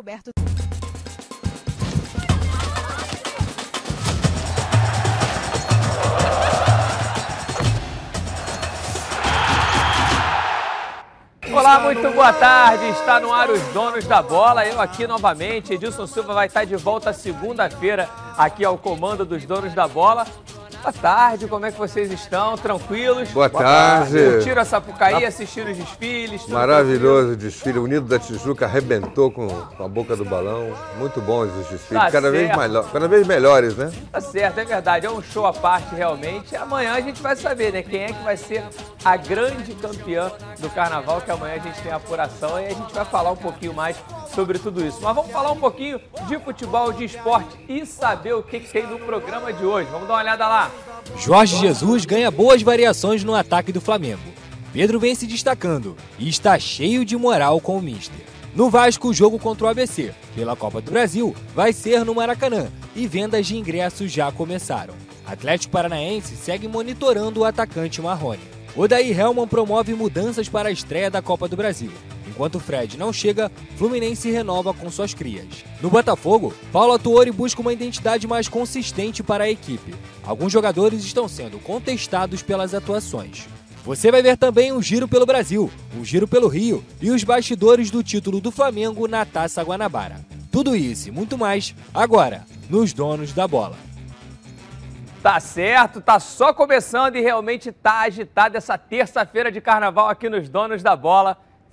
Roberto. Olá, muito boa tarde. Está no ar os donos da bola. Eu aqui novamente. Edilson Silva vai estar de volta segunda-feira aqui ao comando dos donos da bola. Boa tarde, como é que vocês estão? Tranquilos? Boa, Boa tarde. tarde. Curtiram a Sapucaí, assistiram os desfiles? Maravilhoso o desfile. O Unido da Tijuca arrebentou com, a boca do balão. Muito bons os desfiles, tá cada, vez melhor, cada vez melhores, né? Tá certo, é verdade. É um show à parte realmente. Amanhã a gente vai saber, né? Quem é que vai ser a grande campeã do carnaval, que amanhã a gente tem a apuração e a gente vai falar um pouquinho mais sobre tudo isso. Mas vamos falar um pouquinho de futebol, de esporte e saber o que, que tem no programa de hoje. Vamos dar uma olhada lá. Jorge Jesus ganha boas variações no ataque do Flamengo. Pedro vem se destacando e está cheio de moral com o Mister. No Vasco, o jogo contra o ABC, pela Copa do Brasil, vai ser no Maracanã e vendas de ingressos já começaram. Atlético Paranaense segue monitorando o atacante Marrone. Odair Helman promove mudanças para a estreia da Copa do Brasil. Enquanto Fred não chega, Fluminense renova com suas crias. No Botafogo, Paulo Atuori busca uma identidade mais consistente para a equipe. Alguns jogadores estão sendo contestados pelas atuações. Você vai ver também um giro pelo Brasil, um giro pelo Rio e os bastidores do título do Flamengo na Taça Guanabara. Tudo isso e muito mais agora nos Donos da Bola. Tá certo, tá só começando e realmente tá agitado essa terça-feira de carnaval aqui nos Donos da Bola.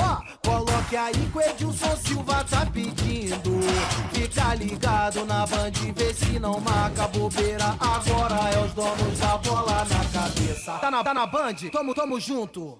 Ó, oh, coloque aí que o Edilson Silva tá pedindo. Fica ligado na band, vê se não marca bobeira. Agora é os donos da bola na cabeça. Tá na, tá na band? Tamo, tamo junto.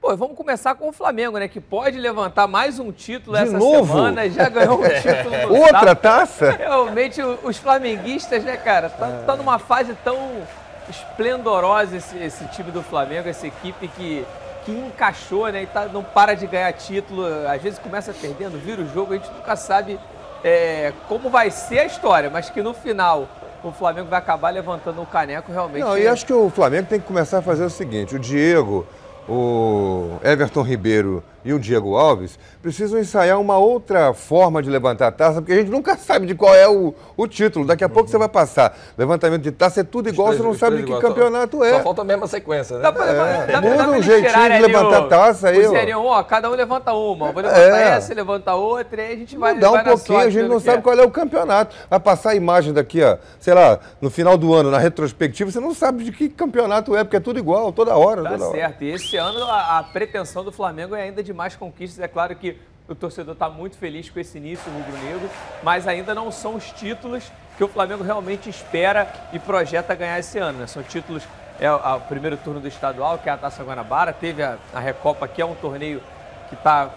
Pô, vamos começar com o Flamengo, né? Que pode levantar mais um título De essa novo? semana. Já ganhou um título. Outra taça? Realmente, os flamenguistas, né, cara? Tá, tá numa fase tão esplendorosa esse, esse time do Flamengo, essa equipe que que encaixou, né? E tá, não para de ganhar título. Às vezes começa perdendo, vira o jogo, a gente nunca sabe é, como vai ser a história, mas que no final o Flamengo vai acabar levantando o caneco realmente. Não, e acho que o Flamengo tem que começar a fazer o seguinte: o Diego, o Everton Ribeiro e o Diego Alves precisam ensaiar uma outra forma de levantar a taça, porque a gente nunca sabe de qual é o, o título. Daqui a pouco uhum. você vai passar. Levantamento de taça é tudo igual, três, você não sabe de que campeonato só, é. Só falta a mesma sequência, né? Dá pra, é. dá, Muda dá um jeitinho de levantar a taça aí. Seriam, ó, cada um levanta uma. Vou levantar é. essa, levanta outra, e a gente vai Dá um pouquinho, a gente não sabe é. qual é o campeonato. Vai passar a imagem daqui, ó, sei lá, no final do ano, na retrospectiva, você não sabe de que campeonato é, porque é tudo igual, toda hora. Tá toda certo. Hora. E esse ano a, a pretensão do Flamengo é ainda de mais conquistas, é claro que o torcedor está muito feliz com esse início rubro-negro, mas ainda não são os títulos que o Flamengo realmente espera e projeta ganhar esse ano. Né? São títulos, é o primeiro turno do estadual, que é a Taça Guanabara, teve a, a Recopa, que é um torneio que está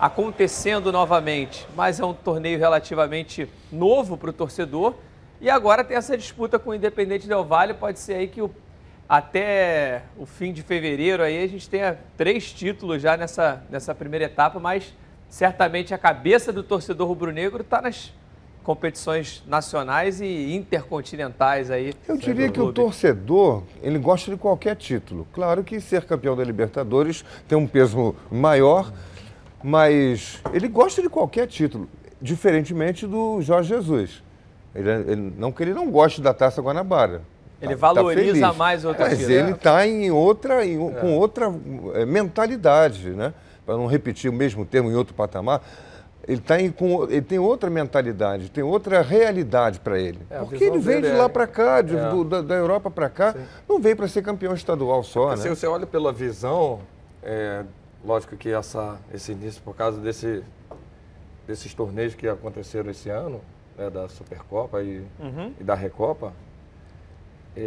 acontecendo novamente, mas é um torneio relativamente novo para o torcedor. E agora tem essa disputa com o Independente Del Valle, pode ser aí que o, até o fim de fevereiro aí a gente tenha três títulos já nessa, nessa primeira etapa, mas certamente a cabeça do torcedor rubro-negro está nas competições nacionais e intercontinentais aí. Eu diria que o torcedor, ele gosta de qualquer título. Claro que ser campeão da Libertadores tem um peso maior, mas ele gosta de qualquer título, diferentemente do Jorge Jesus. Ele, ele não que ele não goste da Taça Guanabara. Ele tá, valoriza tá mais outra Mas ele está em outra, em, é. com outra é, mentalidade, né? para não repetir o mesmo termo em outro patamar, ele, tá em, com, ele tem outra mentalidade, tem outra realidade para ele. É, Porque ele vem de lá para cá, de, é. do, da, da, Europa para cá, Sim. não veio para ser campeão estadual só, né? Se você olha pela visão, é, lógico que essa, esse início, por causa desse, desses torneios que aconteceram esse ano, né, da Supercopa e, uhum. e da Recopa,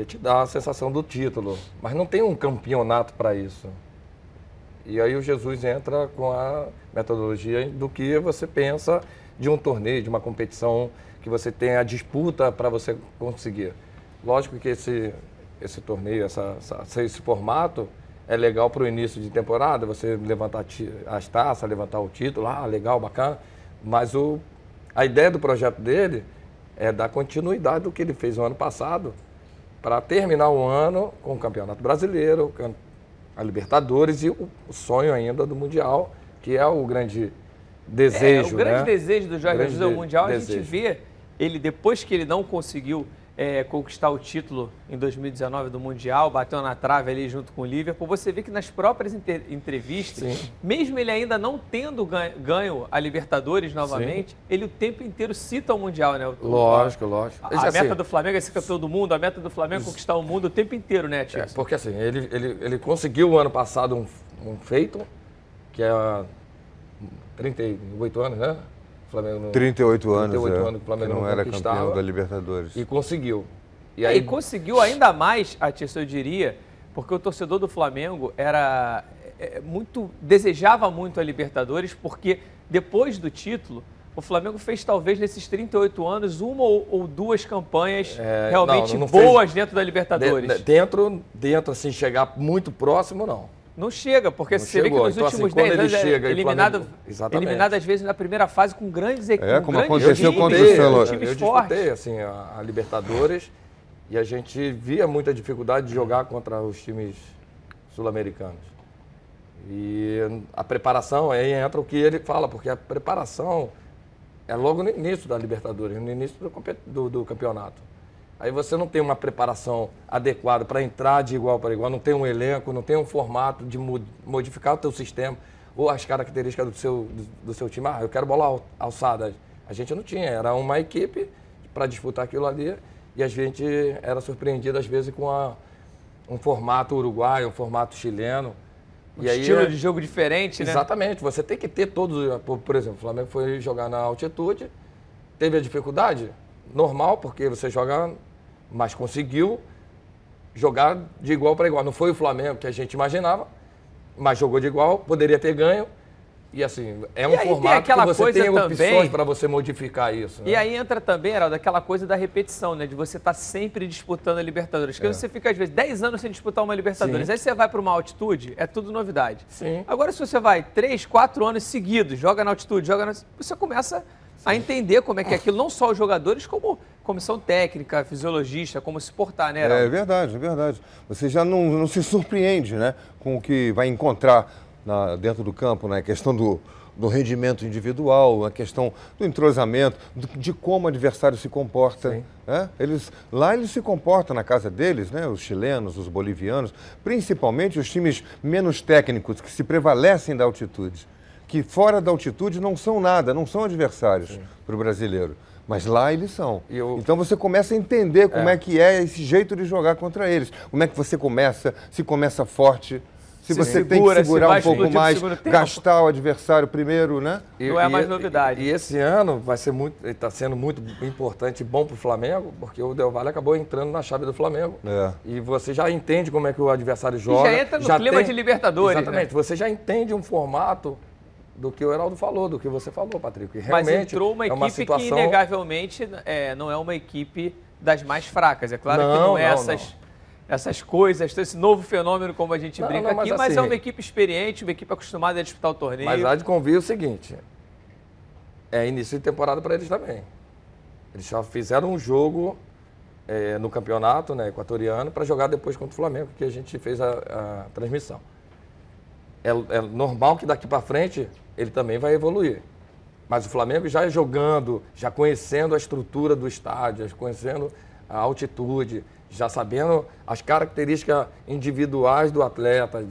te dá a sensação do título. Mas não tem um campeonato para isso. E aí o Jesus entra com a metodologia do que você pensa de um torneio, de uma competição que você tem a disputa para você conseguir. Lógico que esse, esse torneio, essa, essa, esse formato é legal para o início de temporada, você levantar as taças, levantar o título, ah, legal, bacana. Mas o, a ideia do projeto dele é dar continuidade do que ele fez no ano passado, para terminar o ano com o Campeonato Brasileiro, a Libertadores e o, sonho ainda do Mundial, que é o grande desejo. É, o grande né? desejo do Jorge Jesus ao Mundial, desejo. a gente vê ele, depois que ele não conseguiu é, conquistar o título em 2019 do Mundial, bateu na trave ali junto com o Liverpool, você vê que nas próprias entrevistas, Sim. mesmo ele ainda não tendo ganho, ganho a Libertadores novamente, Sim. ele o tempo inteiro cita o Mundial, né? O, lógico, lógico. A, a assim, meta do Flamengo é ser campeão do mundo, a meta do Flamengo é conquistar o mundo o tempo inteiro, né, Tio? É, porque assim, ele, ele, ele conseguiu o ano passado um, um feito, que é 38 anos, né? Flamengo não, 38 anos, 38 é, anos que o Flamengo não, não era campeão da Libertadores. E conseguiu. E, aí... e conseguiu ainda mais, Atício, eu diria, porque o torcedor do Flamengo era é, muito desejava muito a Libertadores, porque depois do título, o Flamengo fez talvez nesses 38 anos uma ou, ou duas campanhas é, realmente não, não boas fez... dentro da Libertadores. De, dentro, dentro, assim, chegar muito próximo, não. Não chega, porque não você chegou. vê que nos então, assim, últimos assim, 10 anos é eliminado, eliminado às vezes na primeira fase com grandes equipes. É, como aconteceu contra o. Eu disputei assim, a, a, Libertadores e a gente via muita dificuldade de jogar contra os times sul-americanos. E a preparação, aí entra o que ele fala, porque a preparação é logo no início da Libertadores, no início do, do, do campeonato. Aí você não tem uma preparação adequada para entrar de igual para igual, não tem um elenco, não tem um formato de modificar o teu sistema ou as características do seu, do, seu time. Ah, eu quero bola alçada. A gente não tinha, era uma equipe para disputar aquilo ali e a gente era surpreendido às vezes com a, um formato uruguaio, um formato chileno. Um e estilo aí, de jogo diferente, né? Exatamente. Você tem que ter todos. Por exemplo, o Flamengo foi jogar na altitude, teve a dificuldade, normal, porque você joga mas conseguiu jogar de igual para igual. Não foi o Flamengo que a gente imaginava, mas jogou de igual, poderia ter ganho. E assim, é um formato que você tem opções para você modificar isso. Né? E aí entra também, Heraldo, aquela coisa da repetição, né? De você estar tá sempre disputando a Libertadores. Porque é. você fica, às vezes, 10 anos sem disputar uma Libertadores. Sim. Aí você vai para uma altitude, é tudo novidade. Sim. Agora, se você vai 3, 4 anos seguidos, joga na altitude, joga na... Você começa a entender como é que é aquilo, não só os jogadores, como comissão técnica, fisiologista, como se portar, né? Heraldo? É verdade, é verdade. Você já não, não se surpreende né, com o que vai encontrar na, dentro do campo, né? A questão do, do rendimento individual, a questão do entrosamento, de como o adversário se comporta. Né? Eles, lá eles se comportam na casa deles, né? os chilenos, os bolivianos, principalmente os times menos técnicos, que se prevalecem da altitude que fora da altitude não são nada, não são adversários para o brasileiro. Mas lá eles são. Eu... Então você começa a entender como é. é. que é esse jeito de jogar contra eles. Como é que você começa, se começa forte, se, se você segura, tem que segurar um pouco mais, gastar o adversário primeiro, né? E, Não é mais novidade. E, e, esse ano vai ser muito, está sendo muito importante e bom para o Flamengo, porque o Del Valle acabou entrando na chave do Flamengo. É. E você já entende como é que o adversário joga. E já entra no já clima tem, de Libertadores. Exatamente. Né? Você já entende um formato do que o Heraldo falou, do que você falou, Patrick. Realmente Mas entrou uma é equipe uma situação... que, inegavelmente, é, não é uma equipe das mais fracas. É claro não, que não é não, essas, não. essas coisas, esse novo fenômeno, como a gente brinca mas aqui, mas é assim, uma equipe experiente, uma equipe acostumada a disputar o torneio. Mas há de convir o seguinte, é início de temporada para eles também. Eles já fizeram um jogo é, no campeonato né, equatoriano para jogar depois contra o Flamengo, que a gente fez a, a transmissão. É, é normal que daqui para frente ele também vai evoluir. Mas o Flamengo já jogando, já conhecendo a estrutura do estádio, já conhecendo a altitude, já sabendo as características individuais do atleta,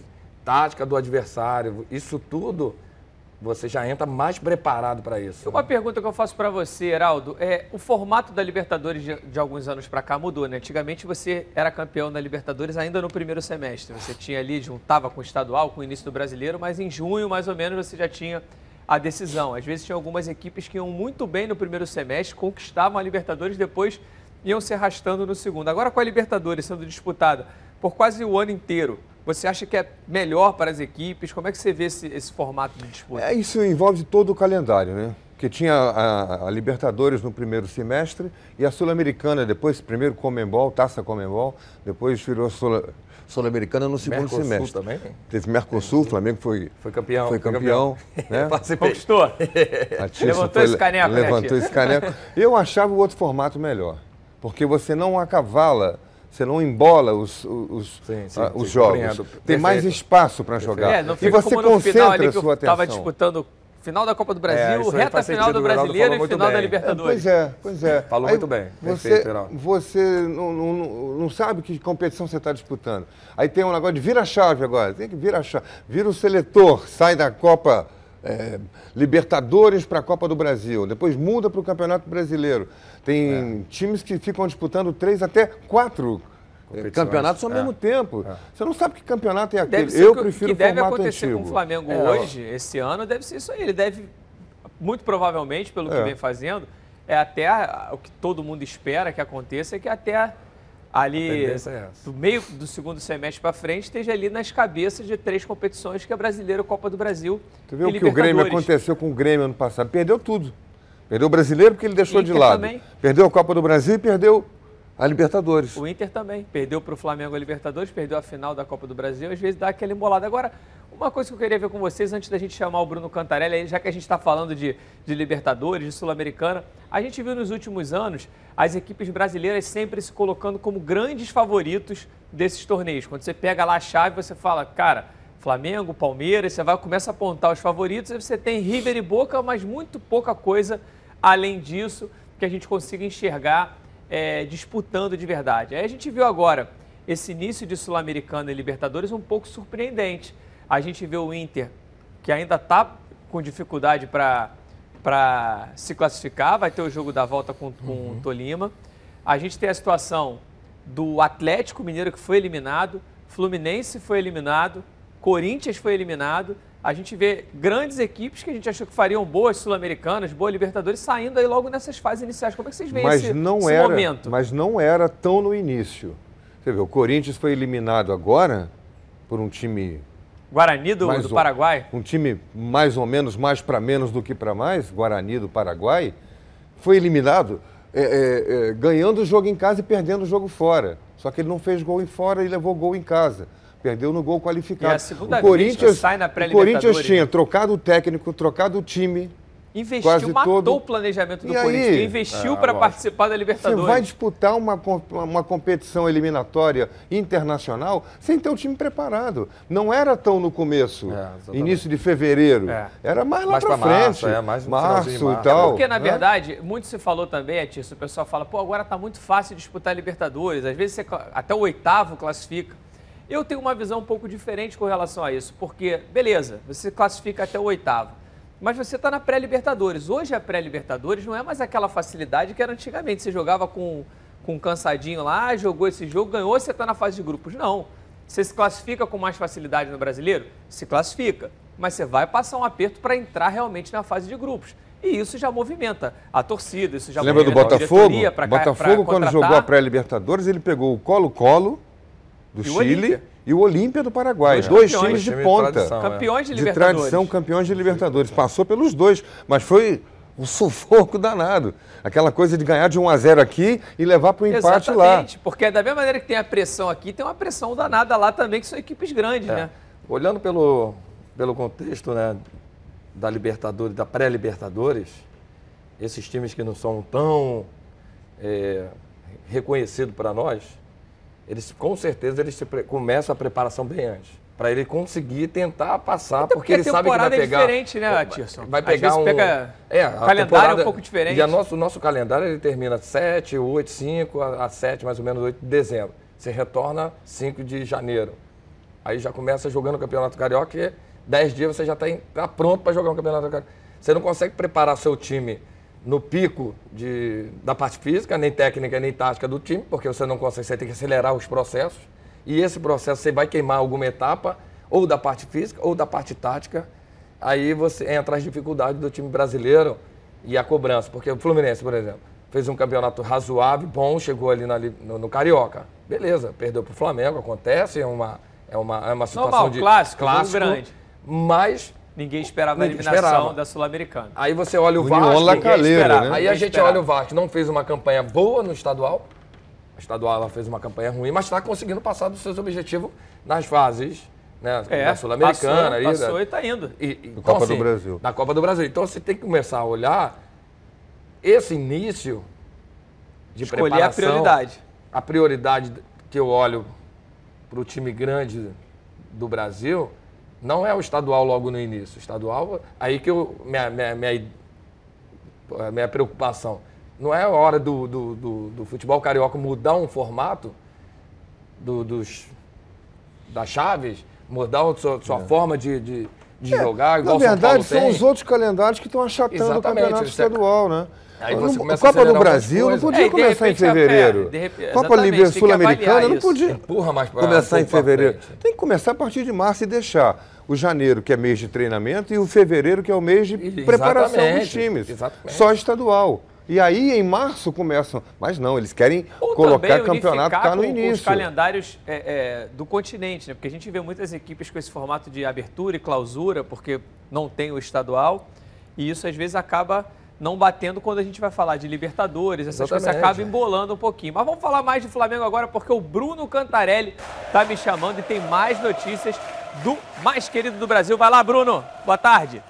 tática do adversário, isso tudo você já entra mais preparado para isso. Uma né? pergunta que eu faço para você, Heraldo, é o formato da Libertadores de, de alguns anos para cá mudou, né? Antigamente você era campeão da Libertadores ainda no primeiro semestre. Você tinha ali, juntava com o estadual, com o início do brasileiro, mas em junho, mais ou menos, você já tinha a decisão. Às vezes tinha algumas equipes que iam muito bem no primeiro semestre, conquistavam a Libertadores, depois iam se arrastando no segundo. Agora com a Libertadores sendo disputada por quase o ano inteiro, você acha que é melhor para as equipes? Como é que você vê esse, esse formato de disputa? É, isso envolve todo o calendário, né? que tinha a, a Libertadores no primeiro semestre e a Sul-Americana depois, primeiro Comembol, Taça Comembol, depois virou Sul- Sul-Americana no segundo Mercosul semestre. também? Teve Mercosul, o Flamengo foi, Foi campeão. foi campeão. né? Participei. Conquistou. Levantou esse caneco, né, Levantou Tirso? esse caneco. Eu achava o outro formato melhor, porque você não acavala, você não embola os, os, Sim, sim, ah, sim, os jogos. compreendo. Tem mais Perfeito. espaço para jogar. É, não e você como no final ali concentra a sua eu estava atenção. disputando final da Copa do É, Brasil, aí reta final sentido, do Brasileiro e final da bem. É, Libertadores. pois é, pois é. Falou muito bem. Você, Perfeito, você não, não, não- sabe que competição você está disputando. Aí tem um negócio de vira a chave agora. Tem que virar a chave. Vira o seletor, sai da Copa é, Libertadores para a Copa do Brasil. Depois muda para o Campeonato Brasileiro. Tem É. times que ficam disputando três até quatro é, campeonatos ao É. mesmo tempo. Você não sabe que campeonato é aquele. Deve Eu o que, prefiro que o deve formato acontecer antigo. com o Flamengo É, hoje, esse ano, deve ser isso aí. Ele deve, muito provavelmente, pelo que É. vem fazendo, é até o que todo mundo espera que aconteça, é que até ali é do meio do segundo semestre para frente esteja ali nas cabeças de três competições que é Brasileiro, Copa do Brasil Tu e o que o Grêmio aconteceu com o Grêmio ano passado? Perdeu tudo. Perdeu o brasileiro porque ele deixou de Inter lado. também. Perdeu a Copa do Brasil e perdeu a Libertadores. O Inter também perdeu para o Flamengo a Libertadores, perdeu a final da Copa do Brasil, às vezes dá aquela embolada. Agora, uma coisa que eu queria ver com vocês, antes da gente chamar o Bruno Cantarelli, já que a gente está falando de, de Libertadores, de Sul-Americana, a gente viu nos últimos anos as equipes brasileiras sempre se colocando como grandes favoritos desses torneios. Quando você pega lá a chave, você fala, cara, Flamengo, Palmeiras, você vai começa a apontar os favoritos, aí você tem River e Boca, mas muito pouca coisa além disso que a gente consiga enxergar é, disputando de verdade. Aí a gente viu agora esse início de Sul-Americana e Libertadores um pouco surpreendente. A gente vê o Inter, que ainda está com dificuldade para se classificar, vai ter o jogo da volta com, com o Tolima. A gente tem a situação do Atlético Mineiro, que foi eliminado, Fluminense foi eliminado, Corinthians foi eliminado. A gente vê grandes equipes que a gente achou que fariam boas Sul-Americanas, boas Libertadores, saindo aí logo nessas fases iniciais. Como é que vocês veem Mas esse, não esse era, momento? mas não era tão no início. Você vê, o Corinthians foi eliminado agora por um time Guarani do, do Paraguai? um time mais ou menos mais para menos do que para mais, Guarani do Paraguai, foi eliminado é, é, é, ganhando o jogo em casa e perdendo o jogo fora. Só que ele não fez gol em fora e levou gol em casa. Perdeu no gol qualificado. E é a segunda o vez Corinthians, que sai na o pré-Libertadores, Corinthians tinha né? trocado o técnico, trocado o time. Investiu, quase matou todo. o planejamento do E aí? Corinthians. Investiu É, para participar da Você Libertadores. vai disputar uma, uma competição eliminatória internacional sem ter o time preparado. Não era tão no começo, É, início de fevereiro. É. Era mais lá para pra frente. março, é, mais março e tal. Porque, na né? verdade, muito se falou também, Atício, o pessoal fala, pô, agora tá muito fácil disputar a Libertadores. Às vezes você até o oitavo classifica. Eu tenho uma visão um pouco diferente com relação a isso, porque, beleza, você classifica até o oitavo. Mas você está na pré-Libertadores. Hoje a pré-Libertadores não é mais aquela facilidade que era antigamente. Você jogava com, com um cansadinho lá, jogou esse jogo, ganhou, você está na fase de grupos. Não. Você se classifica com mais facilidade no brasileiro? Se classifica. Mas você vai passar um aperto para entrar realmente na fase de grupos. E isso já movimenta a torcida, isso já Lembra do Botafogo? diretoria pra Botafogo, pra quando jogou a pré-Libertadores, ele pegou o Colo-Colo do E Chile. E o Olímpia do Paraguai. Dois Dois, campeões. times de Time de ponta. tradição. Campeões de de Libertadores. tradição, campeões de Libertadores. Passou pelos dois, mas foi um sufoco danado. Aquela coisa de ganhar de 1 a 0 aqui e levar para o empate lá. Exatamente, porque da mesma maneira que tem a pressão aqui, tem uma pressão danada lá também, que são equipes grandes, É. né? Olhando pelo, pelo contexto né, da Libertadores, da pré-Libertadores, esses times que não são tão é, reconhecidos para nós, eles com certeza eles começam a preparação bem antes. Para ele conseguir tentar passar, Até porque ele a sabe que vai é pegar. diferente, né, Tirson? Vai pegar um. pega- é, a o calendário é um pouco diferente. E a nosso, o nosso calendário ele termina 7, 8, 5, a, a 7, mais ou menos 8 de dezembro. Você retorna 5 de janeiro. Aí já começa jogando o Campeonato Carioca e 10 dias você já está tá pronto para jogar o Campeonato Carioca. Você não consegue preparar seu time no pico de, da parte física, nem técnica, nem tática do time, porque você não consegue, você tem que acelerar os processos. E esse processo você vai queimar alguma etapa, ou da parte física, ou da parte tática. Aí você entra as dificuldades do time brasileiro e a cobrança. Porque o Fluminense, por exemplo, fez um campeonato razoável, bom, chegou ali na no, no Carioca. Beleza, perdeu para o Flamengo, acontece, é uma, é uma, é uma situação Normal, de clássico, jogo grande. Mas ninguém esperava a Ninguém eliminação esperava. da Sul-Americana. Aí você olha o Vasco. Esperava. né? Aí a gente esperava. olha o Vasco, não fez uma campanha boa no estadual. O estadual ela fez uma campanha ruim, mas está conseguindo passar dos seus objetivos nas fases né, É, da Sul-Americana. passou, passou da- e tá indo. E- e- então, Copa do Brasil. Na Copa do Brasil. Então você tem que começar a olhar esse início de Escolher a preparação. prioridade. A prioridade que eu olho para o time grande do Brasil não é o estadual logo no início. O estadual, aí que eu, minha, minha, minha, a minha preocupação. Não é a hora do, do, do, do futebol carioca mudar um formato do- dos, das chaves, mudar a sua, sua forma de, de, de jogar, igual É. Na verdade, são os outros calendários que estão achatando o Exatamente, campeonato isso é- estadual, né? Aí No- você Copa do Brasil não podia É, começar em repente, é, fevereiro. de repente- Copa Sul-Americana não podia Empurra mais pra, começar um em fevereiro. Tem que começar a partir de março e deixar o janeiro, que é mês de treinamento, e o fevereiro, que é o mês de Exatamente, preparação dos times. exatamente. Só estadual. E aí, em março, começam. Mas não, eles querem Ou colocar campeonato cá no com- com os início. calendários é, é, do continente, né? Porque a gente vê muitas equipes com esse formato de abertura e clausura, porque não tem o estadual, e isso às vezes acaba não batendo quando a gente vai falar de Libertadores, essas coisas Exatamente. acabam embolando um pouquinho. Mas vamos falar mais de Flamengo agora, porque o Bruno Cantarelli tá me chamando e tem mais notícias do mais querido do Brasil. Vai lá, Bruno. Boa tarde.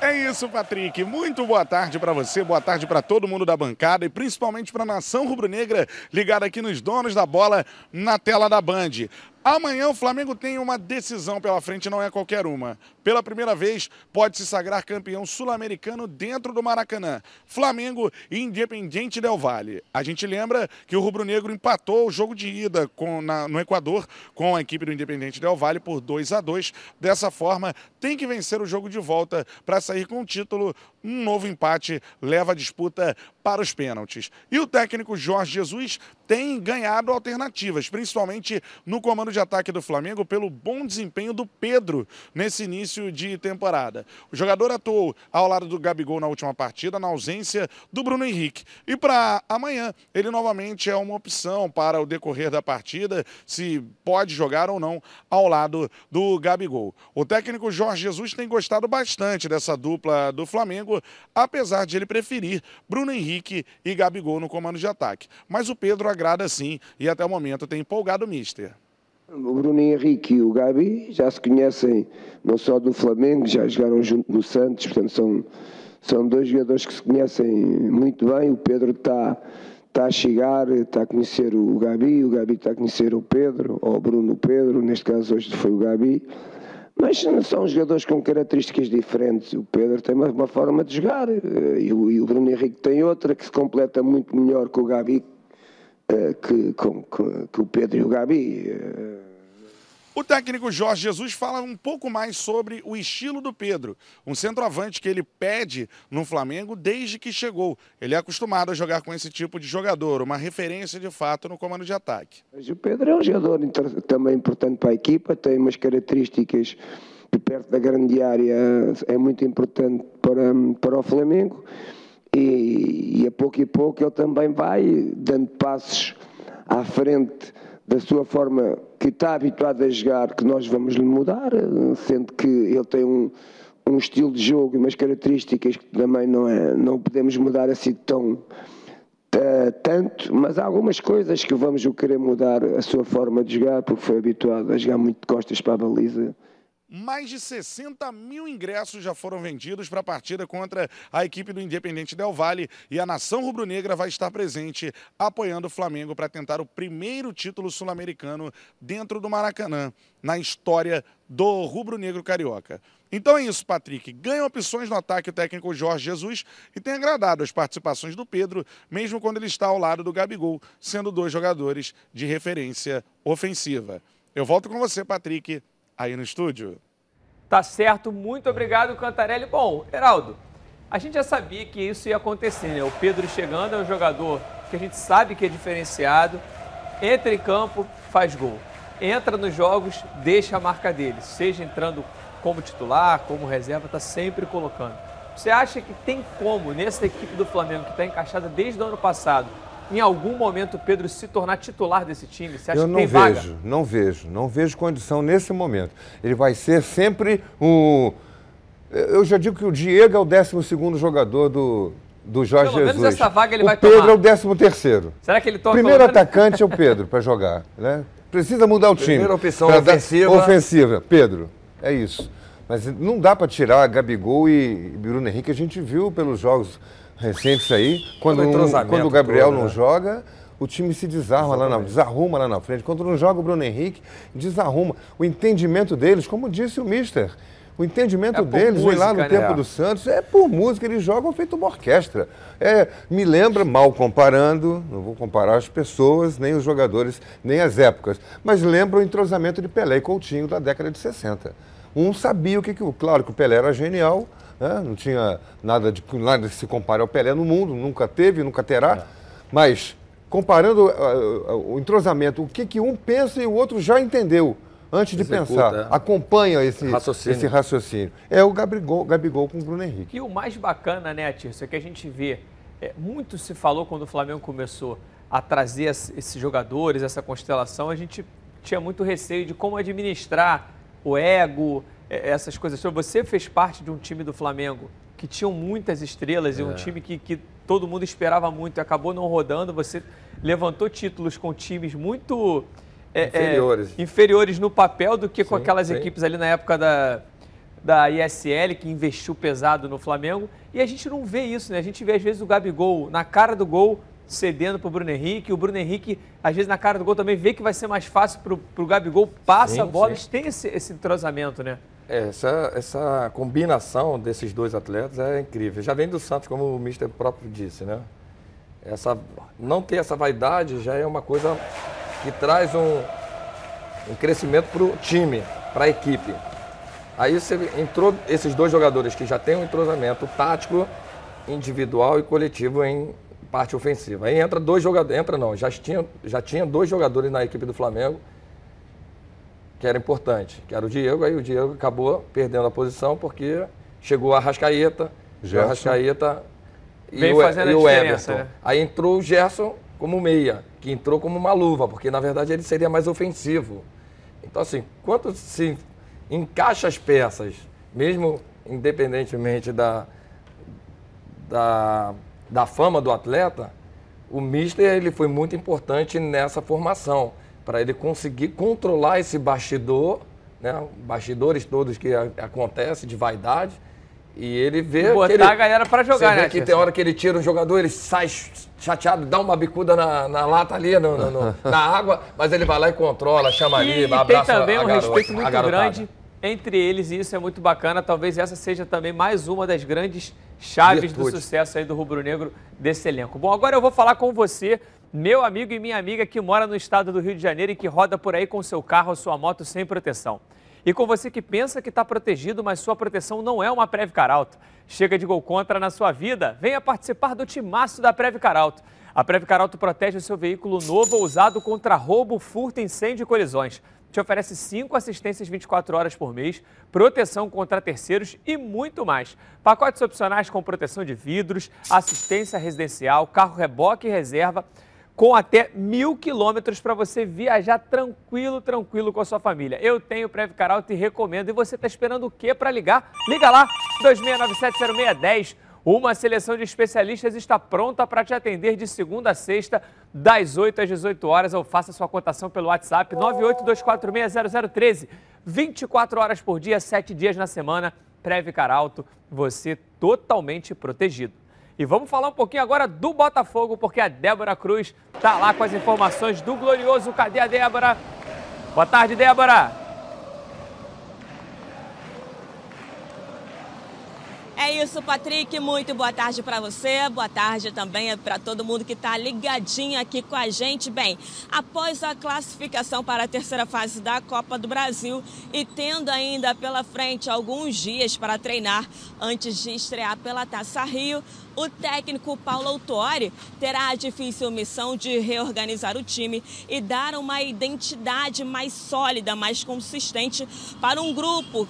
É isso, Patrick. Muito boa tarde para você, boa tarde para todo mundo da bancada e principalmente para a nação rubro-negra ligada aqui nos donos da bola na tela da Band. Amanhã o Flamengo tem uma decisão pela frente, não é qualquer uma. Pela primeira vez, pode se sagrar campeão sul-americano dentro do Maracanã. Flamengo e Independiente Del Valle. A gente lembra que o rubro-negro empatou o jogo de ida com- na- no Equador com a equipe do Independiente Del Valle por 2 a 2 Dessa forma, tem que vencer o jogo de volta para sair com o título. Um novo empate leva a disputa para os pênaltis. E o técnico Jorge Jesus tem ganhado alternativas, principalmente no comando de ataque do Flamengo, pelo bom desempenho do Pedro nesse início de temporada. O jogador atuou ao lado do Gabigol na última partida, na ausência do Bruno Henrique. E para amanhã, ele novamente é uma opção para o decorrer da partida, se pode jogar ou não ao lado do Gabigol. O técnico Jorge Jesus tem gostado bastante dessa dupla do Flamengo, apesar de ele preferir Bruno Henrique e Gabigol no comando de ataque. Mas o Pedro agrada sim e até o momento tem empolgado o Mister. O Bruno Henrique e o Gabi já se conhecem não só do Flamengo, já jogaram junto no Santos, portanto são, são dois jogadores que se conhecem muito bem. O Pedro está está a chegar, está a conhecer o Gabi, o Gabi está a conhecer o Pedro, ou o Bruno Pedro, neste caso hoje foi o Gabi. Mas são jogadores com características diferentes. O Pedro tem uma, uma forma de jogar eh, e o, e o Bruno Henrique tem outra que se completa muito melhor com o Gabi eh, que, com, que o Pedro e o Gabi. O técnico Jorge Jesus fala um pouco mais sobre o estilo do Pedro, um centroavante que ele pede no Flamengo desde que chegou. Ele é acostumado a jogar com esse tipo de jogador, uma referência de fato no comando de ataque. O Pedro é um jogador também importante para a equipa, tem umas características que perto da grande área é muito importante para, para o Flamengo e, e a pouco e pouco ele também vai dando passos à frente da sua forma que está habituado a jogar, que nós vamos lhe mudar, sendo que ele tem um, um estilo de jogo e umas características que também não, é, não podemos mudar assim tão, Uh, tanto, mas há algumas coisas que vamos o querer mudar a sua forma de jogar, porque foi habituado a jogar muito de costas para a baliza. Mais de 60 mil ingressos já foram vendidos para a partida contra a equipe do Independente Del Valle e a nação rubro-negra vai estar presente apoiando o Flamengo para tentar o primeiro título sul-americano dentro do Maracanã, na história do rubro-negro carioca. Então é isso, Patrick. Ganha opções no ataque o técnico Jorge Jesus e tem agradado as participações do Pedro, mesmo quando ele está ao lado do Gabigol, sendo dois jogadores de referência ofensiva. Eu volto com você, Patrick, aí no estúdio. Tá certo, muito obrigado, Cantarelli. Bom, Heraldo, a gente já sabia que isso ia acontecer, né? O Pedro chegando é um jogador que a gente sabe que é diferenciado, entra em campo, faz gol. Entra nos jogos, deixa a marca dele, seja entrando como titular, como reserva, está sempre colocando. Você acha que tem como, nessa equipe do Flamengo, que está encaixada desde o ano passado, em algum momento o Pedro se tornar titular desse time? Você acha Eu que não tem vejo, vaga? não vejo, não vejo condição nesse momento. Ele vai ser sempre o Eu já digo que o Diego é o 12 jogador do, do Jorge Pelo menos Jesus. essa vaga ele o vai Pedro tomar. é o 13 terceiro. Será que ele toma Primeiro pelo menos- atacante é o Pedro para jogar, né? Precisa mudar o time. Primeira opção ofensiva. Ofensiva, Pedro. É isso. Mas não dá para tirar Gabigol e Bruno Henrique. A gente viu pelos jogos recentes aí, quando, um- quando o Gabriel todo, não né? joga, o time se desarma lá na, desarruma lá na frente. Quando não joga o Bruno Henrique, desarruma. O entendimento deles, como disse o Mister, o entendimento É deles vem lá no música, né? tempo do Santos, é por música, eles jogam feito uma orquestra. É, me lembra, mal comparando, não vou comparar as pessoas, nem os jogadores, nem as épocas, mas lembra o entrosamento de Pelé e Coutinho da década de 60. Um sabia o que, que o. Claro que o Pelé era genial, né? não tinha nada de nada que se compare ao Pelé no mundo, nunca teve, nunca terá, mas comparando ah, ah, o entrosamento, o que, que um pensa e o outro já entendeu. Antes de Executa, pensar, é. acompanha esse Raciocínio. esse raciocínio. É o Gabigol, Gabigol com o Bruno Henrique. E o mais bacana, né, Tirso, é que a gente vê, é, muito se falou quando o Flamengo começou a trazer es- esses jogadores, essa constelação, a gente tinha muito receio de como administrar o ego, é, essas coisas. Então, Você fez parte de um time do Flamengo que tinham muitas estrelas e É. um time que, que todo mundo esperava muito e acabou não rodando. Você levantou títulos com times muito é, é, Inferiores. inferiores no papel do que com Sim, aquelas sim. equipes ali na época da, da ISL, que investiu pesado no Flamengo. E a gente não vê isso, né? A gente vê, às vezes, o Gabigol na cara do gol cedendo para o Bruno Henrique. O Bruno Henrique, às vezes, na cara do gol também vê que vai ser mais fácil para o Gabigol, passa Sim, a bola. sim. Eles têm esse, esse entrosamento, né? Essa, essa combinação desses dois atletas é incrível. Já vem do Santos, como o Mister próprio disse, né? Essa, não ter essa vaidade já é uma coisa que traz um, um crescimento para o time, para a equipe. Aí você entrou esses dois jogadores que já têm um entrosamento tático, individual e coletivo em parte ofensiva. Aí entra dois jogadores, entra não, já tinha, já tinha dois jogadores na equipe do Flamengo que era importante, que era o Diego, aí o Diego acabou perdendo a posição porque chegou a Rascaeta, o Gerson. Arrascaeta e, Vem o, e a o Everton. né? Aí entrou o Gerson como meia, que entrou como uma luva, porque na verdade ele seria mais ofensivo. Então assim, quando se encaixa as peças, mesmo independentemente da, da, da fama do atleta, o Mister ele foi muito importante nessa formação, para ele conseguir controlar esse bastidor, né, bastidores todos que a- acontece de vaidade, e ele vê Botar que ele, a galera pra jogar, você vê né, que tem hora que ele tira um jogador, ele sai chateado, dá uma bicuda na, na lata ali, no- no- no- na água, mas ele vai lá e controla, chama ali, E tem abraça também a um garota- respeito muito grande entre eles e isso é muito bacana. Talvez essa seja também mais uma das grandes chaves do Virtude. sucesso aí do rubro-negro desse elenco. Bom, agora eu vou falar com você, meu amigo e minha amiga que mora no estado do Rio de Janeiro e que roda por aí com seu carro ou sua moto sem proteção. E com você que pensa que está protegido, mas sua proteção não é uma Previcar Alto. Chega de gol contra na sua vida? Venha participar do timaço da Previcar Alto. A Previcar Alto protege o seu veículo novo ou usado contra roubo, furto, incêndio e colisões. Te oferece cinco assistências 24 horas por mês, proteção contra terceiros e muito mais. Pacotes opcionais com proteção de vidros, assistência residencial, carro reboque e reserva, com até mil quilômetros para você viajar tranquilo, tranquilo com a sua família. Eu tenho Previcar Alto e recomendo. E você está esperando o quê para ligar? Liga lá, 26970610. Uma seleção de especialistas está pronta para te atender de segunda a sexta, das 8 às 18 horas, ou faça sua cotação pelo WhatsApp 982460013. 24 horas por dia, 7 dias na semana. Previcar Alto, você totalmente protegido. E vamos falar um pouquinho agora do Botafogo, porque a Débora Cruz está lá com as informações do Glorioso. Cadê a Débora? Boa tarde, Débora. É isso, Patrick. Muito boa tarde para você. Boa tarde também para todo mundo que está ligadinho aqui com a gente. Bem, após a classificação para a terceira fase da Copa do Brasil e tendo ainda pela frente alguns dias para treinar antes de estrear pela Taça Rio, o técnico Paulo Autori terá a difícil missão de reorganizar o time e dar uma identidade mais sólida, mais consistente para um grupo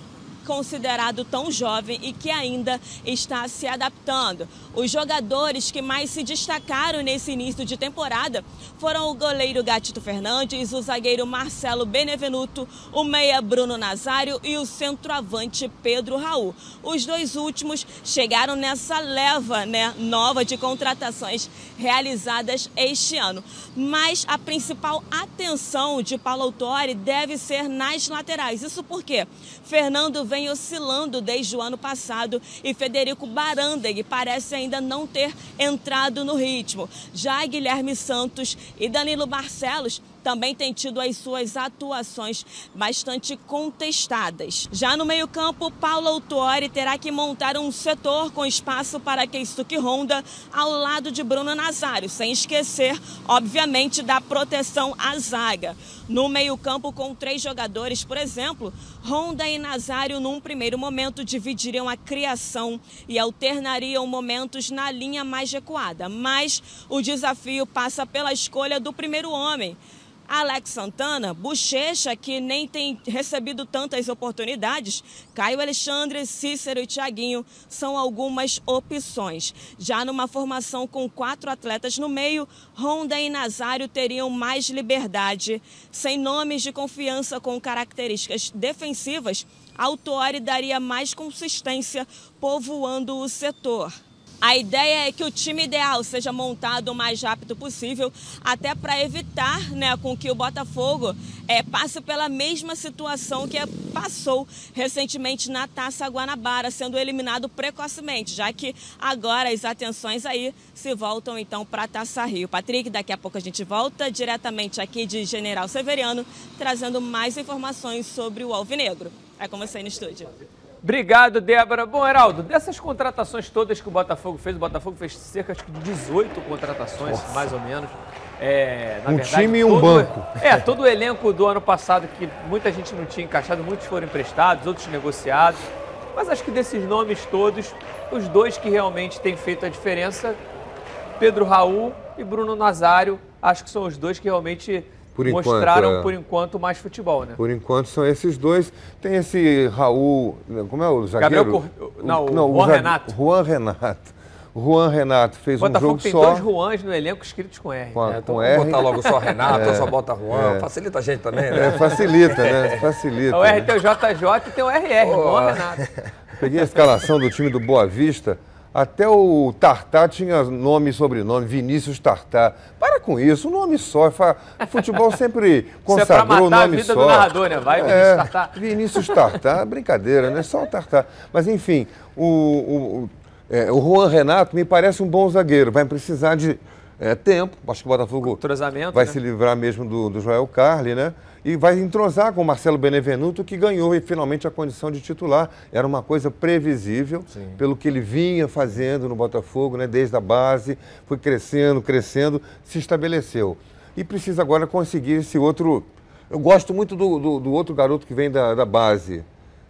considerado tão jovem e que ainda está se adaptando. Os jogadores que mais se destacaram nesse início de temporada foram o goleiro Gatito Fernandes, o zagueiro Marcelo Benevenuto, o meia Bruno Nazário e o centroavante Pedro Raul. Os dois últimos chegaram nessa leva né, nova de contratações realizadas este ano. Mas a principal atenção de Paulo Autori deve ser nas laterais. Isso porque Fernando vem oscilando desde o ano passado e Federico Barandeg parece ainda não ter entrado no ritmo. Já Guilherme Santos e Danilo Barcelos também tem tido as suas atuações bastante contestadas. Já no meio-campo, Paulo Autuori terá que montar um setor com espaço para Keisuke Honda ao lado de Bruno Nazário, sem esquecer, obviamente, da proteção à zaga. No meio-campo, com três jogadores, por exemplo, Honda e Nazário, num primeiro momento, dividiriam a criação e alternariam momentos na linha mais recuada. Mas o desafio passa pela escolha do primeiro homem. Alex Santana, Bochecha, que nem tem recebido tantas oportunidades, Caio Alexandre, Cícero e Thiaguinho são algumas opções. Já numa formação com quatro atletas no meio, Honda e Nazário teriam mais liberdade. Sem nomes de confiança com características defensivas, Autuori daria mais consistência povoando o setor. A ideia é que o time ideal seja montado o mais rápido possível, até para evitar né, com que o Botafogo é, passe pela mesma situação que passou recentemente na Taça Guanabara, sendo eliminado precocemente, já que agora as atenções aí se voltam então para a Taça Rio. Patrick, daqui a pouco a gente volta diretamente aqui de General Severiano, trazendo mais informações sobre o Alvinegro. É com você no estúdio. Obrigado, Débora. Bom, Heraldo, dessas contratações todas que o Botafogo fez, o Botafogo fez cerca de 18 contratações, Nossa. mais ou menos. É, um verdade, time e um banco. É, todo o elenco do ano passado que muita gente não tinha encaixado, muitos foram emprestados, outros negociados. Mas acho que desses nomes todos, os dois que realmente têm feito a diferença, Pedro Raul e Bruno Nazário, acho que são os dois que realmente por mostraram, enquanto, é. por enquanto, mais futebol, né? Por enquanto são esses dois. Tem esse Raul, como é o zagueiro? Gabriel Cor... Não, o, não, Juan o Renato. Juan Renato. O Juan Renato fez Botafogo um jogo só. tem dois Juans no elenco escritos com R. Com, a, é, então com R. botar logo só Renato, é, ou só bota Juan. É. Facilita a gente também, né? É, facilita, né? Facilita. O R tem o JJ e tem o RR, oh. Juan Renato. Peguei a escalação do time do Boa Vista. Até o Tartar tinha nome e sobrenome, Vinícius Tartar. Para com isso, um nome só. Futebol sempre consagrou o nome só. Do narrador, né? Vai, Vinícius é, Tartar. Vinícius Tartar, brincadeira, né? Só o Tartar. Mas enfim, o, o, é, o Juan Renato me parece um bom zagueiro. Vai precisar de é, tempo. Acho que o Botafogo vai né? se livrar mesmo do, do Joel Carli, né? E vai entrosar com o Marcelo Benevenuto, que ganhou finalmente a condição de titular. Era uma coisa previsível, Sim. pelo que ele vinha fazendo no Botafogo, né, desde a base, foi crescendo, crescendo, se estabeleceu. E precisa agora conseguir esse outro. Eu gosto muito do, do, do outro garoto que vem da, da base,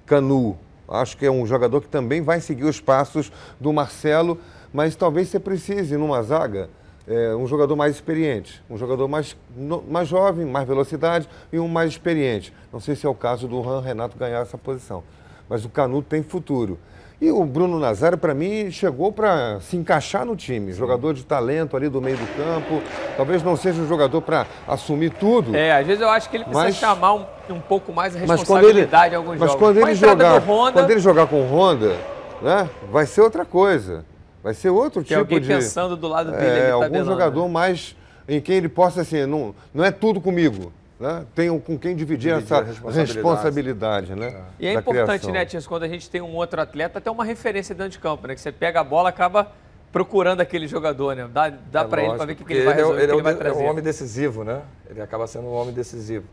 Canu. Acho que é um jogador que também vai seguir os passos do Marcelo, mas talvez você precise, numa zaga, é, um jogador mais experiente, um jogador mais, no, mais jovem, mais velocidade e um mais experiente. Não sei se é o caso do Juan Renato ganhar essa posição, mas o Canuto tem futuro. E o Bruno Nazário, para mim, chegou para se encaixar no time. Jogador de talento ali do meio do campo. Talvez não seja um jogador para assumir tudo. É, às vezes eu acho que ele precisa mas, chamar um, um pouco mais a responsabilidade ele, em alguns mas jogos. Quando ele, jogar, Honda... quando ele jogar com o Honda, né, vai ser outra coisa. Vai ser outro que tipo alguém de... pensando do lado dele. É, algum tabelando, jogador né? mais em quem ele possa, assim, não, não é tudo comigo. Né? Tenho com quem dividir, dividir essa responsabilidade, responsabilidade né? É. E é importante, criação. né, Tias, quando a gente tem um outro atleta, até uma referência dentro de campo, né? Que você pega a bola, acaba procurando aquele jogador, né? Dá, dá é para ele para ver o que, que ele vai resolver, ele, é, ele, ele, é, um homem decisivo, né? Ele acaba sendo um homem decisivo.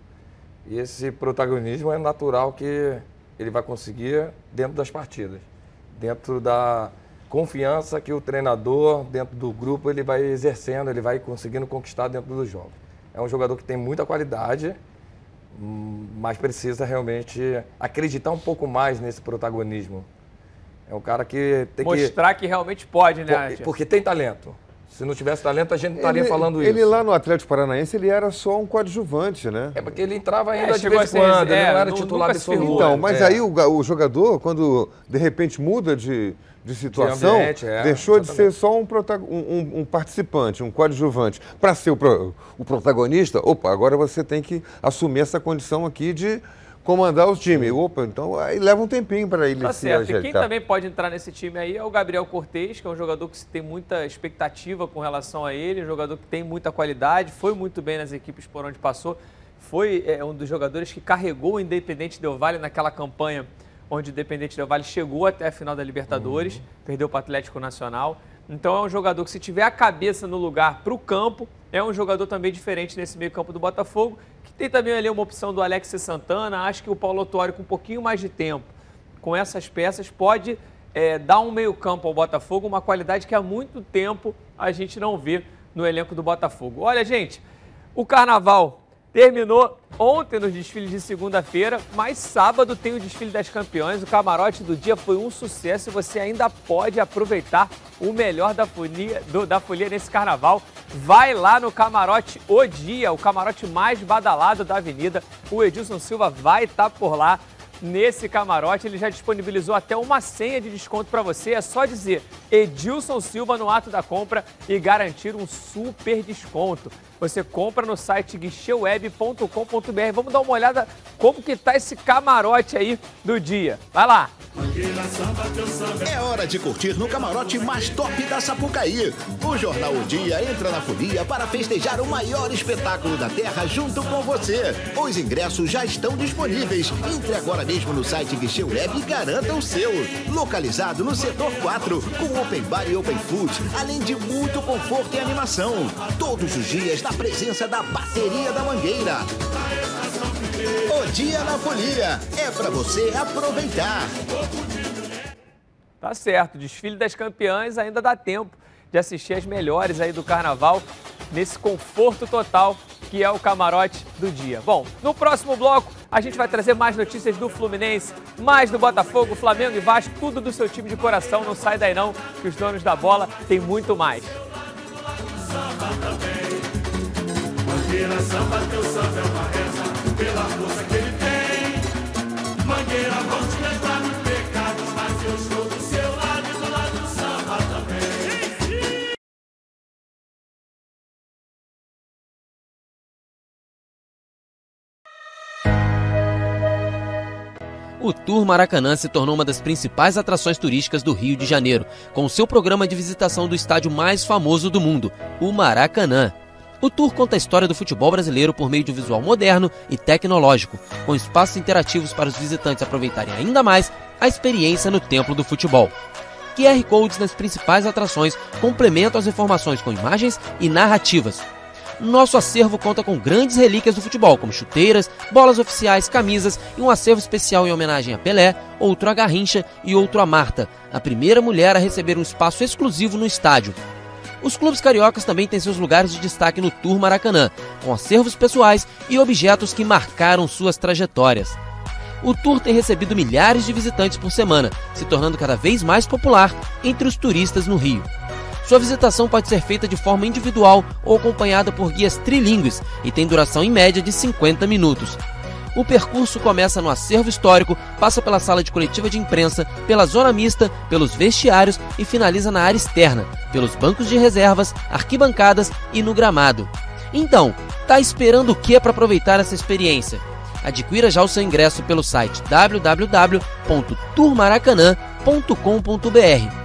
E esse protagonismo é natural que ele vai conseguir dentro das partidas, dentro da confiança que o treinador, dentro do grupo, ele vai exercendo, ele vai conseguindo conquistar dentro dos jogos. É um jogador que tem muita qualidade, hum, mas precisa realmente acreditar um pouco mais nesse protagonismo. É um cara que tem Mostrar que... Mostrar que realmente pode, né? Porque, porque tem talento. Se não tivesse talento, a gente não estaria ele, falando ele isso. lá no Atlético Paranaense, ele era só um coadjuvante, né? É porque ele entrava ainda É, de vez em quando, ele é, não era nu- titular absoluto. Então, mas É. aí o, o jogador, quando de repente muda de, de situação, ambiente, é, deixou de ser exatamente. só um, um- um- participante, um coadjuvante. Para ser o, pro- o protagonista, opa, agora você tem que assumir essa condição aqui de comandar os times. Opa, então aí leva um tempinho para ele Tá se certo. E quem também pode entrar nesse time aí é o Gabriel Cortez, que é um jogador que se tem muita expectativa com relação a ele, um jogador que tem muita qualidade, foi muito bem nas equipes por onde passou, foi é, um dos jogadores que carregou o Independente Del Valle naquela campanha onde o Independente Del Valle chegou até a final da Libertadores, perdeu para o Atlético Nacional. Então é um jogador que se tiver a cabeça no lugar para o campo, é um jogador também diferente nesse meio campo do Botafogo, que tem também ali uma opção do Alex Santana, acho que o Paulo Otuori com um pouquinho mais de tempo, com essas peças, pode é, dar um meio campo ao Botafogo, uma qualidade que há muito tempo a gente não vê no elenco do Botafogo. Olha, gente, o Carnaval terminou ontem nos desfiles de segunda-feira, mas sábado tem o desfile das campeões. O camarote do dia foi um sucesso e você ainda pode aproveitar o melhor da folia, do- da folia nesse carnaval. Vai lá no camarote O Dia, o camarote mais badalado da avenida. O Edilson Silva vai estar por lá nesse camarote. Ele já disponibilizou até uma senha de desconto para você. É só dizer Edilson Silva no ato da compra e garantir um super desconto. Você compra no site guicheweb.com.br. Vamos dar uma olhada como que tá esse camarote aí do dia. Vai lá. É hora de curtir no camarote mais top da Sapucaí. O Jornal O Dia entra na folia para festejar o maior espetáculo da Terra junto com você. Os ingressos já estão disponíveis. Entre agora mesmo no site Guichê Web e garanta o seu. Localizado no setor 4, com open bar e open food, além de muito conforto e animação. Todos os dias na presença da bateria da Mangueira. O Dia na Folia é para você aproveitar. Tá certo, desfile das campeãs ainda dá tempo de assistir as melhores aí do carnaval nesse conforto total que é o camarote do dia. Bom, no próximo bloco a gente vai trazer mais notícias do Fluminense, mais do Botafogo, Flamengo e Vasco, tudo do seu time de coração. Não sai daí não, que os donos da bola tem muito mais. Mangueira samba, teu samba é uma reza pela força que ele tem. Mangueira, vão te levar no pecado, mas eu estou do seu lado e do lado do samba também. O Tour Maracanã se tornou uma das principais atrações turísticas do Rio de Janeiro, com seu programa de visitação do estádio mais famoso do mundo, o Maracanã. O tour conta a história do futebol brasileiro por meio de um visual moderno e tecnológico, com espaços interativos para os visitantes aproveitarem ainda mais a experiência no templo do futebol. QR Codes nas principais atrações complementam as informações com imagens e narrativas. Nosso acervo conta com grandes relíquias do futebol, como chuteiras, bolas oficiais, camisas e um acervo especial em homenagem a Pelé, outro a Garrincha e outro a Marta, a primeira mulher a receber um espaço exclusivo no estádio. Os clubes cariocas também têm seus lugares de destaque no Tour Maracanã, com acervos pessoais e objetos que marcaram suas trajetórias. O tour tem recebido milhares de visitantes por semana, se tornando cada vez mais popular entre os turistas no Rio. Sua visitação pode ser feita de forma individual ou acompanhada por guias trilingües e tem duração em média de 50 minutos. O percurso começa no acervo histórico, passa pela sala de coletiva de imprensa, pela zona mista, pelos vestiários e finaliza na área externa, pelos bancos de reservas, arquibancadas e no gramado. Então, tá esperando o que para aproveitar essa experiência? Adquira já o seu ingresso pelo site www.turmaracanã.com.br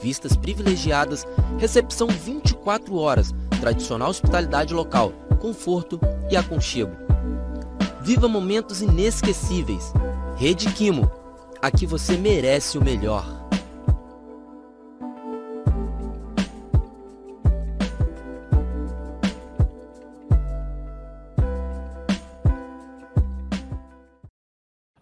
Vistas privilegiadas, recepção 24 horas, tradicional hospitalidade local, conforto e aconchego. Viva momentos inesquecíveis. Rede Quimo. Aqui você merece o melhor.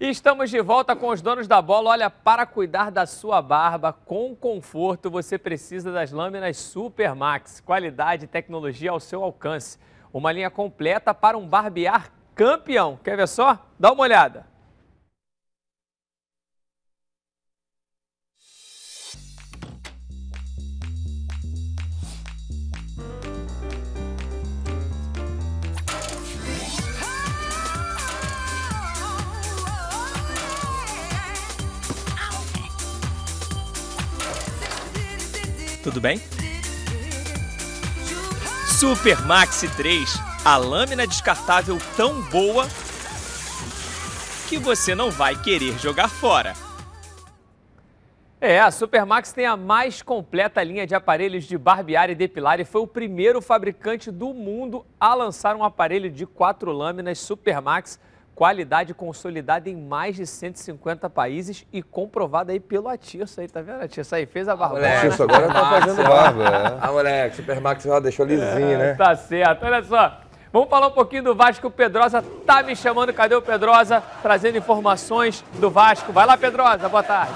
E estamos de volta com os donos da bola. Olha, para cuidar da sua barba com conforto, você precisa das lâminas Super Max. Qualidade e tecnologia ao seu alcance. Uma linha completa para um barbear campeão. Quer ver só? Dá uma olhada. Tudo bem? Super Maxi 3, a lâmina descartável tão boa que você não vai querer jogar fora. É, a Supermax tem a mais completa linha de aparelhos de barbear e depilar e foi o primeiro fabricante do mundo a lançar um aparelho de quatro lâminas Supermax qualidade consolidada em mais de 150 países e comprovada aí pelo Atiço aí, tá vendo? Atiço aí fez a barba. moleque. Atiço agora tá fazendo barba, é. Ah, moleque, Supermax já deixou lisinho, né? Tá certo, olha só. Vamos falar um pouquinho do Vasco. O Pedrosa tá me chamando. Cadê o Pedrosa? Trazendo informações do Vasco. Vai lá, Pedrosa. Boa tarde.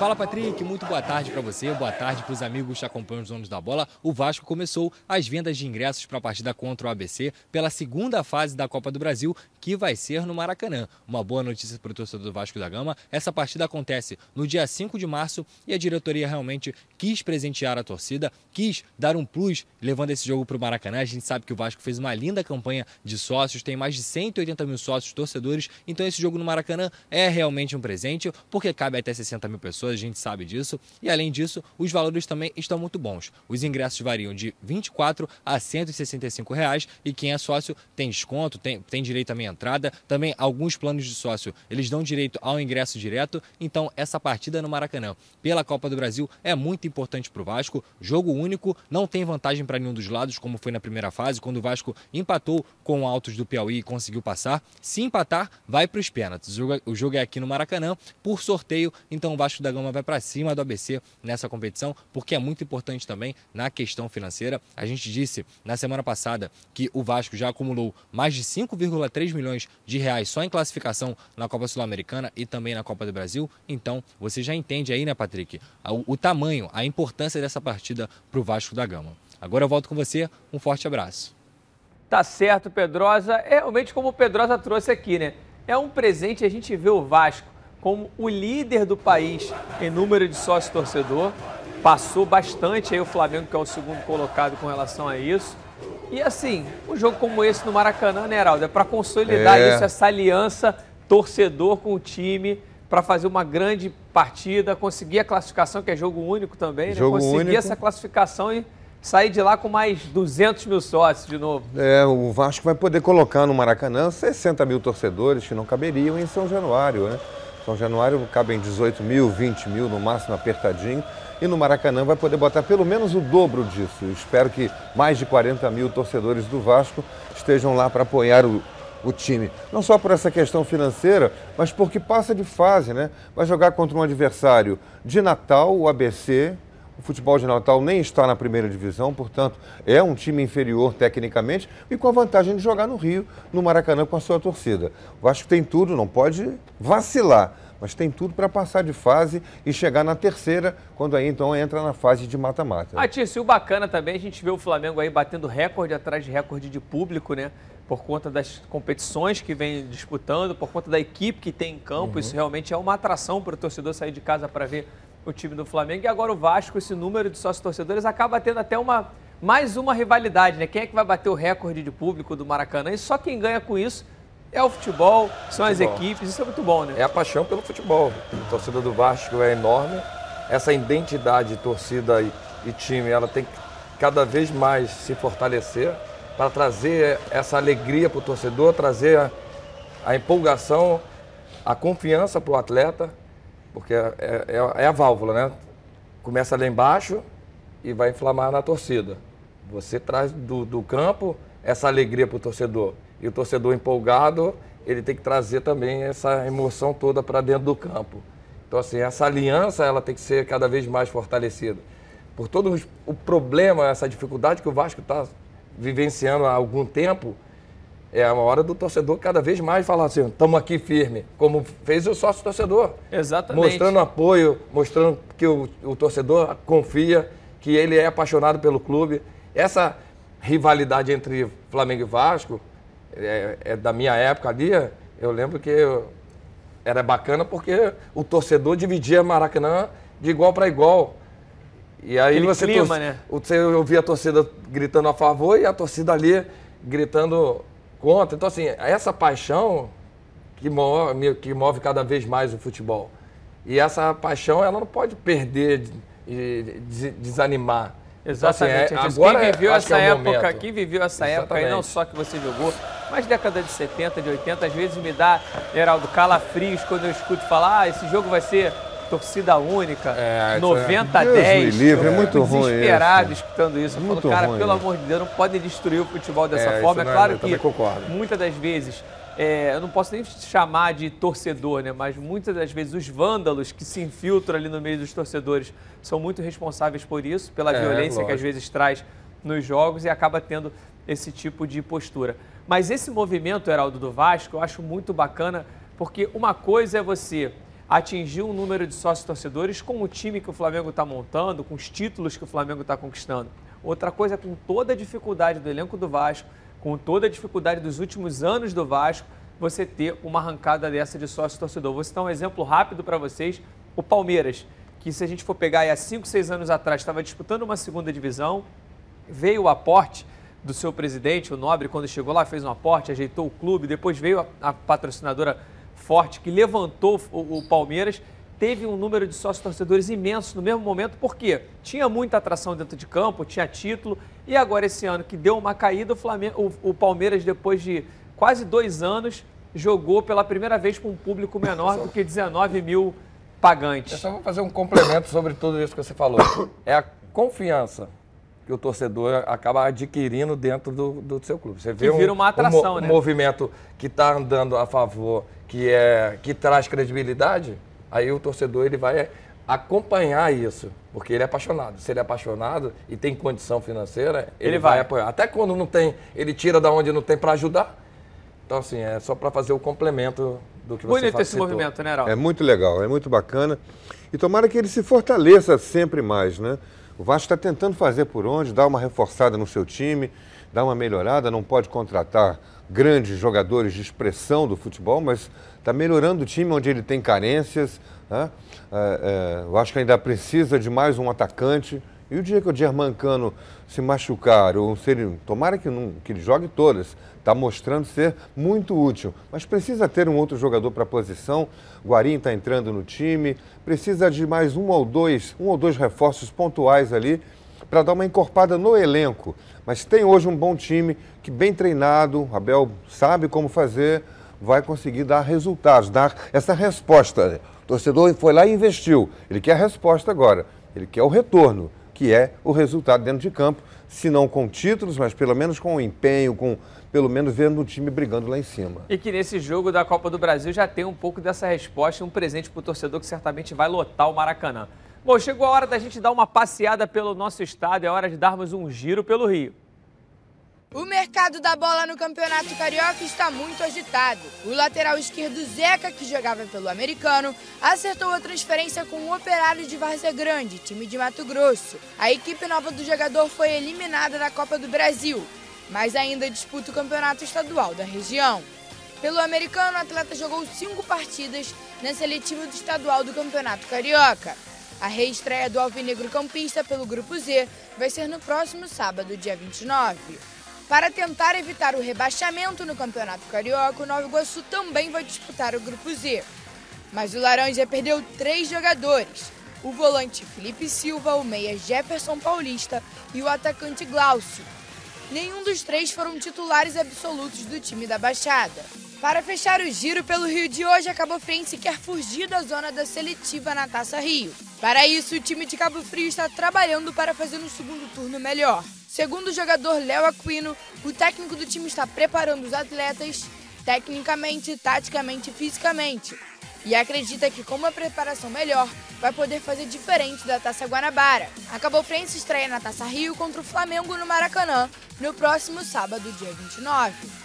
Fala Patrick, muito boa tarde para você, boa tarde para os amigos que acompanham os donos da bola. O Vasco começou as vendas de ingressos para a partida contra o ABC pela segunda fase da Copa do Brasil, que vai ser no Maracanã. Uma boa notícia para o torcedor do Vasco da Gama. Essa partida acontece no dia 5 de março e a diretoria realmente quis presentear a torcida, quis dar um plus levando esse jogo para o Maracanã. A gente sabe que o Vasco fez uma linda campanha de sócios, tem mais de 180 mil sócios torcedores, então esse jogo no Maracanã é realmente um presente, porque cabe até 60 mil pessoas, a gente sabe disso. E além disso, os valores também estão muito bons. Os ingressos variam de 24 a 165 reais e quem é sócio tem desconto, tem, tem direito meia entrada. Também alguns planos de sócio eles dão direito ao ingresso direto. Então essa partida no Maracanã pela Copa do Brasil é muito importante para o Vasco. Jogo único, não tem vantagem para nenhum dos lados, como foi na primeira fase, quando o Vasco empatou com o Altos do Piauí e conseguiu passar. Se empatar, vai para os pênaltis. É, o jogo é aqui no Maracanã por sorteio, então o Vasco da Gama vai para cima do ABC nessa competição, porque é muito importante também na questão financeira. A gente disse na semana passada que o Vasco já acumulou mais de 5,3 milhões de reais só em classificação na Copa Sul-Americana e também na Copa do Brasil. Então, você já entende aí, né, Patrick, o, o tamanho, a importância dessa partida para o Vasco da Gama. Agora eu volto com você, um forte abraço. Tá certo, Pedrosa. É realmente como o Pedrosa trouxe aqui, né? É um presente a gente vê o Vasco como o líder do país em número de sócio torcedor. Passou bastante aí o Flamengo, que é o segundo colocado com relação a isso. E assim, um jogo como esse no Maracanã, né, Heraldo? É para consolidar É. isso, essa aliança torcedor com o time, para fazer uma grande partida, conseguir a classificação, que é jogo único também, Jogo né? Conseguir único. essa classificação e sair de lá com mais 200 mil sócios de novo. É, o Vasco vai poder colocar no Maracanã 60 mil torcedores que não caberiam em São Januário, né? São Januário cabem 18 mil, 20 mil, no máximo apertadinho. E no Maracanã vai poder botar pelo menos o dobro disso. Eu espero que mais de 40 mil torcedores do Vasco estejam lá para apoiar o, o time. Não só por essa questão financeira, mas porque passa de fase, né? Vai jogar contra um adversário de Natal, o ABC. O futebol de Natal nem está na primeira divisão, portanto, é um time inferior tecnicamente e com a vantagem de jogar no Rio, no Maracanã, com a sua torcida. O Vasco tem tudo, não pode vacilar, mas tem tudo para passar de fase e chegar na terceira, quando aí então entra na fase de mata-mata. Ah, Tício, e o bacana também, a gente vê o Flamengo aí batendo recorde atrás de recorde de público, né? Por conta das competições que vem disputando, por conta da equipe que tem em campo. Uhum. Isso realmente é uma atração para o torcedor sair de casa para ver o time do Flamengo. E agora o Vasco, esse número de sócios torcedores, acaba tendo até uma mais uma rivalidade, né? Quem é que vai bater o recorde de público do Maracanã? E só quem ganha com isso é o futebol, são as Futebol. equipes, isso é muito bom, né? É a paixão pelo futebol. A torcida do Vasco é enorme. Essa identidade de torcida e, e time, ela tem que cada vez mais se fortalecer para trazer essa alegria para o torcedor, trazer a, a empolgação, a confiança para o atleta, porque é, é- é a válvula, né? Começa lá embaixo e vai inflamar na torcida. Você traz do, do campo essa alegria para o torcedor. E o torcedor empolgado, ele tem que trazer também essa emoção toda para dentro do campo. Então, assim, essa aliança ela tem que ser cada vez mais fortalecida. Por todo o problema, essa dificuldade que o Vasco está vivenciando há algum tempo, é a hora do torcedor cada vez mais falar assim, estamos aqui firme, como fez o sócio torcedor. Exatamente. Mostrando apoio, mostrando que o, o torcedor confia, que ele é apaixonado pelo clube. Essa rivalidade entre Flamengo e Vasco é, é da minha época ali. Eu lembro que eu- era bacana porque o torcedor dividia Maracanã de igual para igual. E aí Aquele você, clima, né? você ouvia a torcida gritando a favor e a torcida ali gritando contra. Então, assim, essa paixão que move, que move cada vez mais o futebol. E essa paixão, ela não pode perder e des- desanimar. Exatamente. Então, assim, é- agora quem viveu essa é época, momento. quem viveu essa época aí, não Exatamente. só que você jogou, mas década de 70, de 80, às vezes me dá, Heraldo, calafrios quando eu escuto falar, ah, esse jogo vai ser torcida única, isso 90 a é- Deus 10. me livre, é Eu muito ruim desesperado isso. escutando isso. Eu Muito falo, cara, ruim pelo isso. amor de Deus, não podem destruir o futebol dessa É, forma. É é- claro eu que concordo. muitas das vezes, é, eu não posso nem chamar de torcedor, né? Mas muitas das vezes os vândalos que se infiltram ali no meio dos torcedores são muito responsáveis por isso, pela É, violência que às lógico. vezes traz nos jogos e acaba tendo esse tipo de postura. Mas esse movimento, Heraldo, do Vasco, eu acho muito bacana, porque uma coisa é você atingir um número de sócios torcedores com o time que o Flamengo está montando, com os títulos que o Flamengo está conquistando. Outra coisa é com toda a dificuldade do elenco do Vasco, com toda a dificuldade dos últimos anos do Vasco, você ter uma arrancada dessa de sócio torcedor. Vou citar um exemplo rápido para vocês: o Palmeiras, que se a gente for pegar há 5, 6 anos atrás, estava disputando uma segunda divisão, veio o aporte do seu presidente, o Nobre, quando chegou lá, fez um aporte, ajeitou o clube, depois veio a, a patrocinadora Forte, que levantou o, o Palmeiras, teve um número de sócios torcedores imenso no mesmo momento, porque tinha muita atração dentro de campo, tinha título, e agora esse ano que deu uma caída, o, Flamengo, o, o Palmeiras, depois de quase dois anos, jogou pela primeira vez com um público menor do que 19 mil pagantes. Eu só vou fazer um complemento sobre tudo isso que você falou. É a confiança que o torcedor acaba adquirindo dentro do, do seu clube. Você vê Que vira uma atração, um, mo- né? um movimento que está andando a favor, que, é, que traz credibilidade, aí o torcedor ele vai acompanhar isso, porque ele é apaixonado. Se ele é apaixonado e tem condição financeira, ele, Ele vai. vai. apoiar. Até quando não tem, ele tira da onde não tem para ajudar. Então, assim, é só para fazer o complemento do que você Bonito esse citou. movimento, né, Heraldo? É muito legal, é muito bacana. E tomara que ele se fortaleça sempre mais, né? O Vasco está tentando fazer por onde, dar uma reforçada no seu time, dar uma melhorada, não pode contratar grandes jogadores de expressão do futebol, mas está melhorando o time onde ele tem carências. Né? É, é, o Vasco ainda precisa de mais um atacante. E o dia que o Germancano se machucar, ou se ele, tomara que, não, que ele jogue todas, está mostrando ser muito útil. Mas precisa ter um outro jogador para a posição. Guarim está entrando no time. Precisa de mais um ou dois, um ou dois reforços pontuais ali para dar uma encorpada no elenco. Mas tem hoje um bom time que bem treinado, Abel sabe como fazer, vai conseguir dar resultados, dar essa resposta. O torcedor foi lá e investiu. Ele quer a resposta agora. Ele quer o retorno, que é o resultado dentro de campo, se não com títulos, mas pelo menos com o empenho, com pelo menos vendo o time brigando lá em cima. E que nesse jogo da Copa do Brasil já tem um pouco dessa resposta um presente para o torcedor que certamente vai lotar o Maracanã. Bom, chegou a hora da gente dar uma passeada pelo nosso estado, é hora de darmos um giro pelo Rio. O mercado da bola no Campeonato Carioca está muito agitado. O lateral esquerdo Zeca, que jogava pelo americano, acertou a transferência com o Operário de Várzea Grande, time de Mato Grosso. A equipe nova do jogador foi eliminada da Copa do Brasil, mas ainda disputa o campeonato estadual da região. Pelo americano, o atleta jogou cinco partidas na seletiva do estadual do Campeonato Carioca. A reestreia do Alvinegro Campista pelo Grupo Z vai ser no próximo sábado, dia 29. Para tentar evitar o rebaixamento no Campeonato Carioca, o Nova Iguaçu também vai disputar o Grupo Z. Mas o Laranja perdeu três jogadores: o volante Felipe Silva, o meia Jefferson Paulista e o atacante Glaucio. Nenhum dos três foram titulares absolutos do time da Baixada. Para fechar o giro pelo Rio de hoje, a Cabo Friense quer fugir da zona da seletiva na Taça Rio. Para isso, o time de Cabo Frio está trabalhando para fazer um segundo turno melhor. Segundo o jogador Léo Aquino, o técnico do time está preparando os atletas tecnicamente, taticamente e fisicamente. E acredita que com uma preparação melhor, vai poder fazer diferente da Taça Guanabara. A Cabo Friense estreia na Taça Rio contra o Flamengo no Maracanã no próximo sábado, dia 29.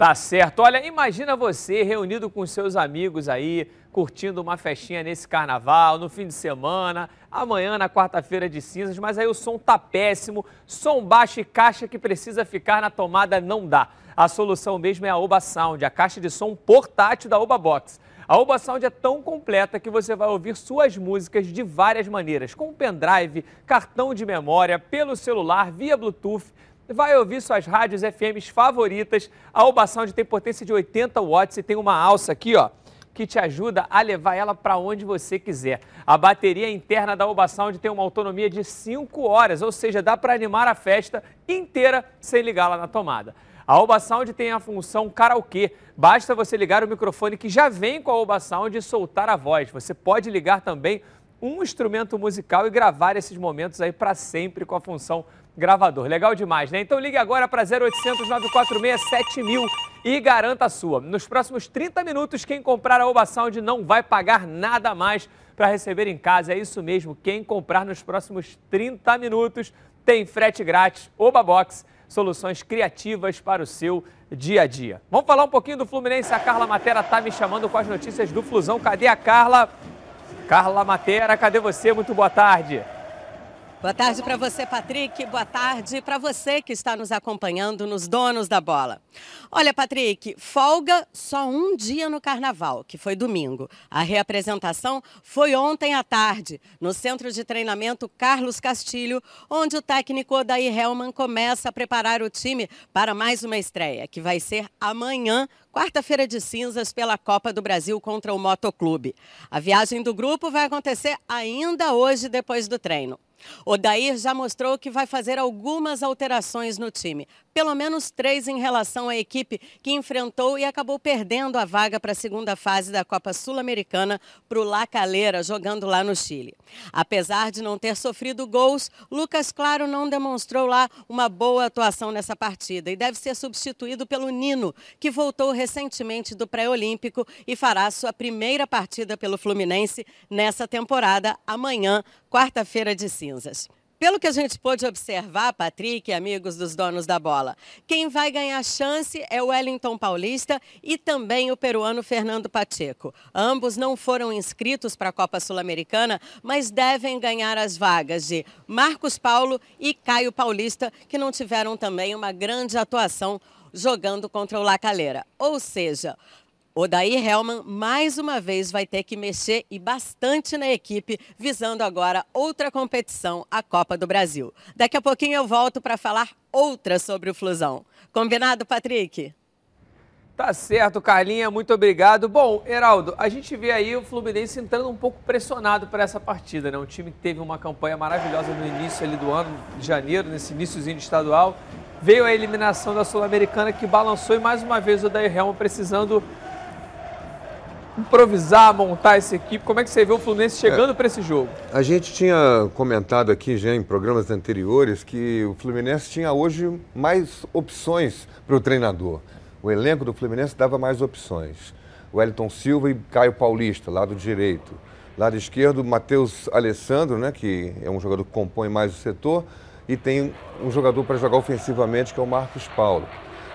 Tá certo. Olha, imagina você reunido com seus amigos aí, curtindo uma festinha nesse carnaval, no fim de semana, amanhã na quarta-feira de cinzas, mas aí o som tá péssimo, som baixo e caixa que precisa ficar na tomada não dá. A solução mesmo é a Oba Sound, a caixa de som portátil da Oba Box. A Oba Sound é tão completa que você vai ouvir suas músicas de várias maneiras, com pendrive, cartão de memória, pelo celular, via Bluetooth, vai ouvir suas rádios FMs favoritas. A Oba Sound tem potência de 80 watts e tem uma alça aqui, ó, que te ajuda a levar ela para onde você quiser. A bateria interna da Oba Sound tem uma autonomia de 5 horas, ou seja, dá para animar a festa inteira sem ligá-la na tomada. A Oba Sound tem a função karaokê. Basta você ligar o microfone que já vem com a Oba Sound e soltar a voz. Você pode ligar também um instrumento musical e gravar esses momentos aí para sempre com a função gravador. Legal demais, né? Então ligue agora para 0800 946 7000 e garanta a sua. Nos próximos 30 minutos, quem comprar a Oba Sound não vai pagar nada mais para receber em casa. É isso mesmo, quem comprar nos próximos 30 minutos tem frete grátis. Oba Box, soluções criativas para o seu dia a dia. Vamos falar um pouquinho do Fluminense. A Carla Matera está me chamando com as notícias do Flusão. Cadê a Carla? Carla Matera, cadê você? Muito boa tarde. Boa tarde para você, Patrick. Boa tarde para você que está nos acompanhando nos Donos da Bola. Olha, Patrick, folga só um dia no carnaval, que foi domingo. A reapresentação foi ontem à tarde, no Centro de Treinamento Carlos Castilho, onde o técnico Odair Helman começa a preparar o time para mais uma estreia, que vai ser amanhã quarta-feira de cinzas pela Copa do Brasil contra o Motoclube. A viagem do grupo vai acontecer ainda hoje, depois do treino. Odair já mostrou que vai fazer algumas alterações no time, pelo menos três em relação à equipe que enfrentou e acabou perdendo a vaga para a segunda fase da Copa Sul-Americana para o La Calera, jogando lá no Chile. Apesar de não ter sofrido gols, Lucas Claro não demonstrou lá uma boa atuação nessa partida e deve ser substituído pelo Nino, que voltou recentemente do pré-olímpico e fará sua primeira partida pelo Fluminense nessa temporada amanhã, quarta-feira de cinzas. Pelo que a gente pôde observar, Patrick e amigos dos donos da bola, quem vai ganhar chance é o Wellington Paulista e também o peruano Fernando Pacheco. Ambos não foram inscritos para a Copa Sul-Americana, mas devem ganhar as vagas de Marcos Paulo e Caio Paulista, que não tiveram também uma grande atuação jogando contra o La Calera. Ou seja, Odair Helman mais uma vez vai ter que mexer e bastante na equipe, visando agora outra competição, a Copa do Brasil. Daqui a pouquinho eu volto para falar outra sobre o Flusão. Combinado, Patrick? Tá certo, Carlinha, muito obrigado. Bom, Heraldo, a gente vê aí o Fluminense entrando um pouco pressionado para essa partida, né? Um time que teve uma campanha maravilhosa no início ali do ano, de janeiro, nesse iníciozinho de estadual. Veio a eliminação da Sul-Americana que balançou e mais uma vez o Odair Helman precisando improvisar, montar essa equipe? Como é que você vê o Fluminense chegando é, para esse jogo? A gente tinha comentado aqui já em programas anteriores que o Fluminense tinha hoje mais opções para o treinador. O elenco do Fluminense dava mais opções. Wellington Silva e Caio Paulista, lado direito. Lado esquerdo, Matheus Alessandro, né, que é um jogador que compõe mais o setor. E tem um jogador para jogar ofensivamente, que é o Marcos Paulo.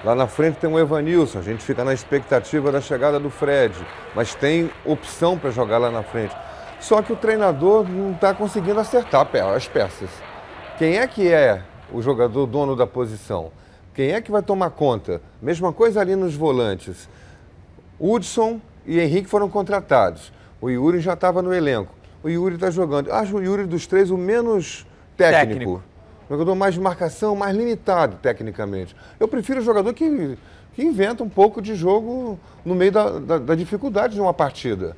Lá na frente tem o Evanilson, a gente fica na expectativa da chegada do Fred, mas tem opção para jogar lá na frente. Só que o treinador não está conseguindo acertar as peças. Quem é que é o jogador dono da posição? Quem é que vai tomar conta? Mesma coisa ali nos volantes. Hudson e Henrique foram contratados. O Yuri já estava no elenco. o Yuri está jogando. Acho o Yuri dos três o menos técnico. Técnico. Jogador mais de marcação, mais limitado tecnicamente. Eu prefiro o jogador que, que inventa um pouco de jogo no meio da, da, da dificuldade de uma partida.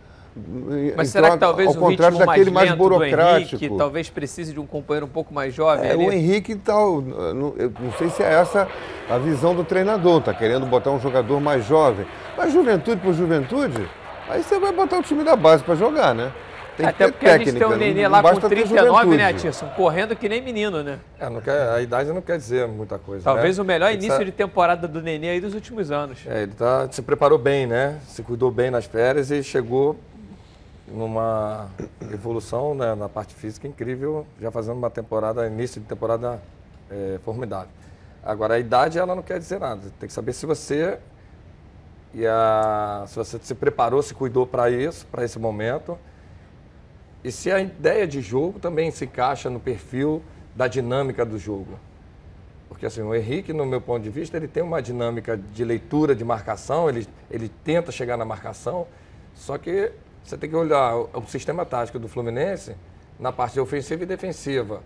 Mas Em será que talvez ao o contrário daquele mais, mais burocrático. Henrique talvez precise de um companheiro um pouco mais jovem É, ali? o Henrique tal, não, eu não sei se é essa a visão do treinador, tá querendo botar um jogador mais jovem. Mas juventude por juventude, aí você vai botar o time da base para jogar, né? Tem Até porque a gente tem técnica, um Nenê não lá com basta ter 39, né. Atirson? Correndo que nem menino, né? É, não quer, a idade não quer dizer muita coisa. Talvez né? o melhor Ele início tá- de temporada do Nenê aí dos últimos anos. É, ele tá, se preparou bem, né? Se cuidou bem nas férias e chegou numa evolução né, na parte física incrível, já fazendo uma temporada, início de temporada é, formidável. Agora, a idade, ela não quer dizer nada. Tem que saber se você, e a, se você se preparou, se cuidou para isso, para esse momento. E se a ideia de jogo também se encaixa no perfil da dinâmica do jogo. Porque assim, o Henrique, no meu ponto de vista, ele tem uma dinâmica de leitura, de marcação, ele, ele tenta chegar na marcação, só que você tem que olhar o, sistema tático do Fluminense na parte ofensiva e defensiva.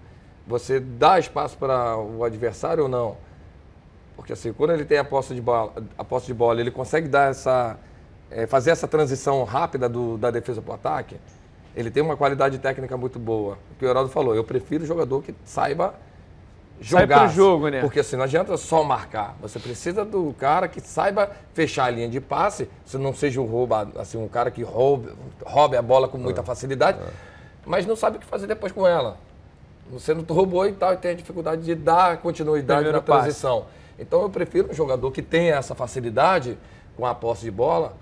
Você dá espaço para o adversário ou não? Porque assim, quando ele tem a posse de bola, a posse de bola ele consegue dar essa, eh, fazer essa transição rápida do- da defesa para o ataque, ele tem uma qualidade técnica muito boa. O que o Heraldo falou, eu prefiro jogador que saiba Sai jogar. pro jogo, né? Porque assim, não adianta só marcar. Você precisa do cara que saiba fechar a linha de passe, se não seja um rouba, assim, um cara que roube, roube a bola com É. muita facilidade, mas não sabe o que fazer depois com ela. Você não roubou e tal, e tem a dificuldade de dar continuidade Primeiro na passe. transição. Então eu prefiro um jogador que tenha essa facilidade com a posse de bola.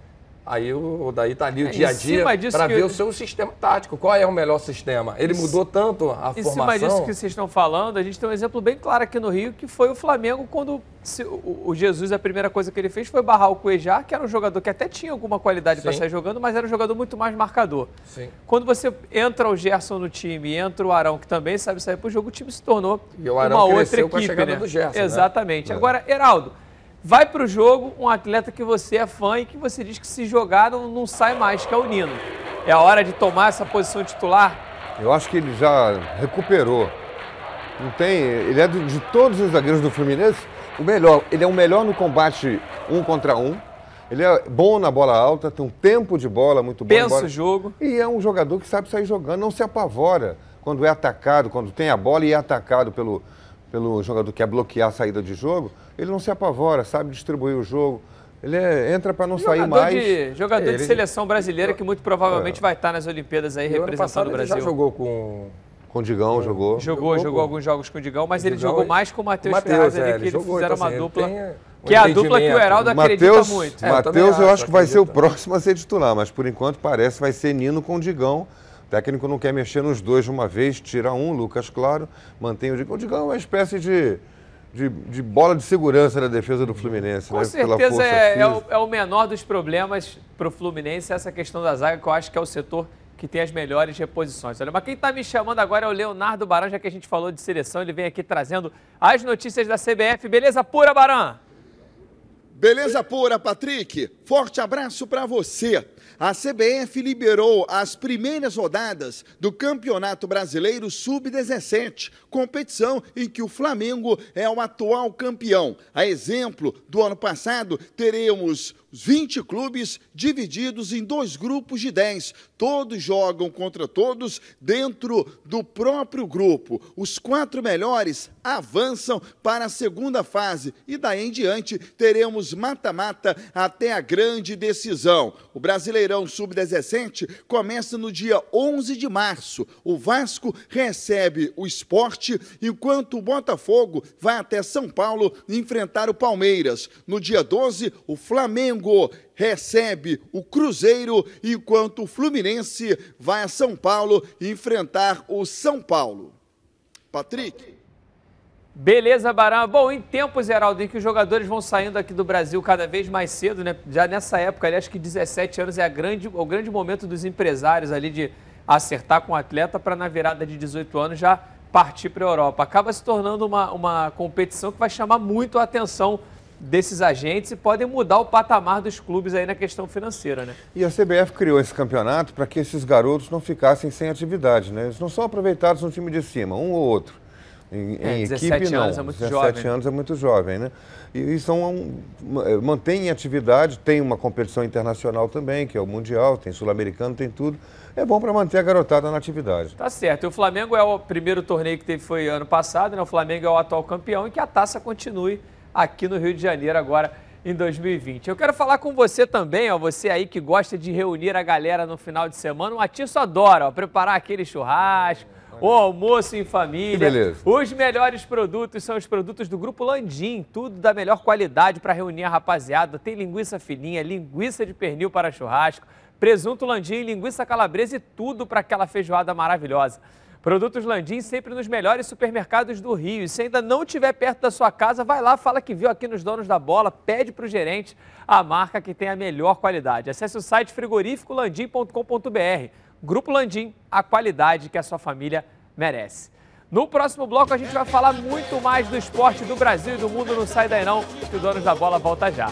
Aí o daí tá ali o É, em dia a dia para ver o seu sistema tático. Qual é o melhor sistema? Ele Em mudou tanto a Em formação. cima disso que vocês estão falando, a gente tem um exemplo bem claro aqui no Rio, que foi o Flamengo quando se- o o Jesus, a primeira coisa que ele fez foi barrar o Cuejar, que era um jogador que até tinha alguma qualidade para sair jogando, mas era um jogador muito mais marcador. Sim. Quando você entra o Gerson no time e entra o Arão, que também sabe sair pro jogo, o time se tornou E o Arão uma outra equipe, com a chegada né? do Gerson, né? Exatamente. É. Agora, Heraldo, vai pro jogo um atleta que você é fã e que você diz que se jogar não, não sai mais, que é o Nino. É a hora de tomar essa posição titular? Eu acho que ele já recuperou. Não tem. Ele é do- de todos os zagueiros do Fluminense o melhor. Ele é o melhor no combate um contra um. Ele é bom na bola alta, tem um tempo de bola muito bom. Pensa o jogo. E é um jogador que sabe sair jogando, não se apavora quando é atacado, quando tem a bola e é atacado pelo, pelo jogador que quer bloquear a saída de jogo. Ele não se apavora, sabe distribuir o jogo. Ele é- entra para não sair Jogador, mais. de, jogador de Ele- seleção brasileira que muito provavelmente vai estar nas Olimpíadas aí E o representando o ele Brasil. já jogou com Com o Digão jogou. Jogou, jogou, com- alguns jogos com o Digão, mas ele Digão jogou e- mais com o Matheus Matheus, Ferraz é, ali, ele que eles jogou, fizeram então, uma assim, ele dupla. tem, um Que é a dupla que o. Heraldo acredita Mateus, muito. É, eu Mateus, eu acho, que vai ser o próximo a ser titular, mas por enquanto parece que vai ser Nino com o Digão. O técnico não quer mexer nos dois de uma vez, tira um, Lucas Claro, mantém o Digão. O Digão é uma espécie de, de, de bola de segurança na defesa do Fluminense, Com né? Pela certeza força é, é o, é o menor dos problemas para o Fluminense, essa questão da zaga, que eu acho que é o setor que tem as melhores reposições. Olha, mas quem está me chamando agora é o Leonardo Baran, já que a gente falou de seleção, ele vem aqui trazendo as notícias da CBF. Beleza pura, Baran? Beleza pura, Patrick? Forte abraço para você. A CBF liberou as primeiras rodadas do Campeonato Brasileiro Sub-17, competição em que o Flamengo é o atual campeão. A exemplo do ano passado, teremos 20 clubes divididos em dois grupos de 10. Todos jogam contra todos dentro do próprio grupo. Os quatro melhores avançam para a segunda fase e daí em diante teremos mata-mata até a grande decisão. O Brasileirão Sub-17 começa no dia 11 de março. O Vasco recebe o esporte, enquanto o Botafogo vai até São Paulo enfrentar o Palmeiras. No dia 12, o Flamengo recebe o Cruzeiro, enquanto o Fluminense vai a São Paulo enfrentar o São Paulo. Patrick. Beleza, Baran. Bom, em tempos, Heraldo, em que os jogadores vão saindo aqui do Brasil cada vez mais cedo, né? Já nessa época, ali, acho que 17 anos é a grande, o grande momento dos empresários ali de acertar com o atleta para na virada de 18 anos já partir para a Europa. Acaba se tornando uma, uma competição que vai chamar muito a atenção desses agentes e podem mudar o patamar dos clubes aí na questão financeira, né? E a CBF criou esse campeonato para que esses garotos não ficassem sem atividade, né? Eles não são aproveitados no time de cima, um ou outro. Em, É, em 17 equipe, não. anos é muito 17 jovem. anos é muito jovem, né? E, e são, um, mantém em atividade, tem uma competição internacional também, que é o Mundial, tem Sul-Americano, tem tudo. É bom para manter a garotada na atividade. Tá certo. E o Flamengo é o primeiro torneio que teve foi ano passado, né? O Flamengo é o atual campeão e que a taça continue aqui no Rio de Janeiro agora em 2020. Eu quero falar com você também, ó, você aí que gosta de reunir a galera no final de semana. O Atiço adora, ó, preparar aquele churrasco, o almoço em família. Os melhores produtos são os produtos do Grupo Landim, tudo da melhor qualidade para reunir a rapaziada. Tem linguiça fininha, linguiça de pernil para churrasco, presunto Landim, linguiça calabresa e tudo para aquela feijoada maravilhosa. Produtos Landim sempre nos melhores supermercados do Rio. E se ainda não estiver perto da sua casa, vai lá, fala que viu aqui nos Donos da Bola, pede para o gerente a marca que tem a melhor qualidade. Acesse o site frigoríficolandim.com.br. Grupo Landim, a qualidade que a sua família merece. No próximo bloco a gente vai falar muito mais do esporte do Brasil e do mundo. Não sai daí não, que o Donos da Bola volta já.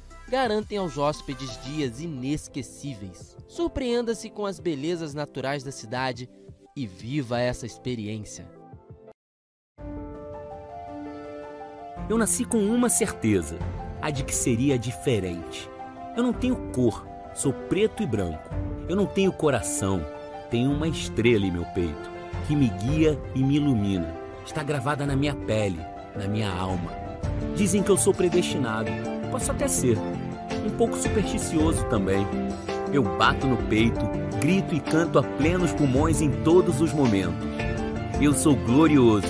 garantem aos hóspedes dias inesquecíveis. Surpreenda-se com as belezas naturais da cidade e viva essa experiência. Eu nasci com uma certeza, a de que seria diferente. Eu não tenho cor, sou preto e branco. Eu não tenho coração, tenho uma estrela em meu peito, que me guia e me ilumina. Está gravada na minha pele, na minha alma. Dizem que eu sou predestinado, posso até ser. Um pouco supersticioso também. Eu bato no peito, grito e canto a plenos pulmões em todos os momentos. Eu sou glorioso.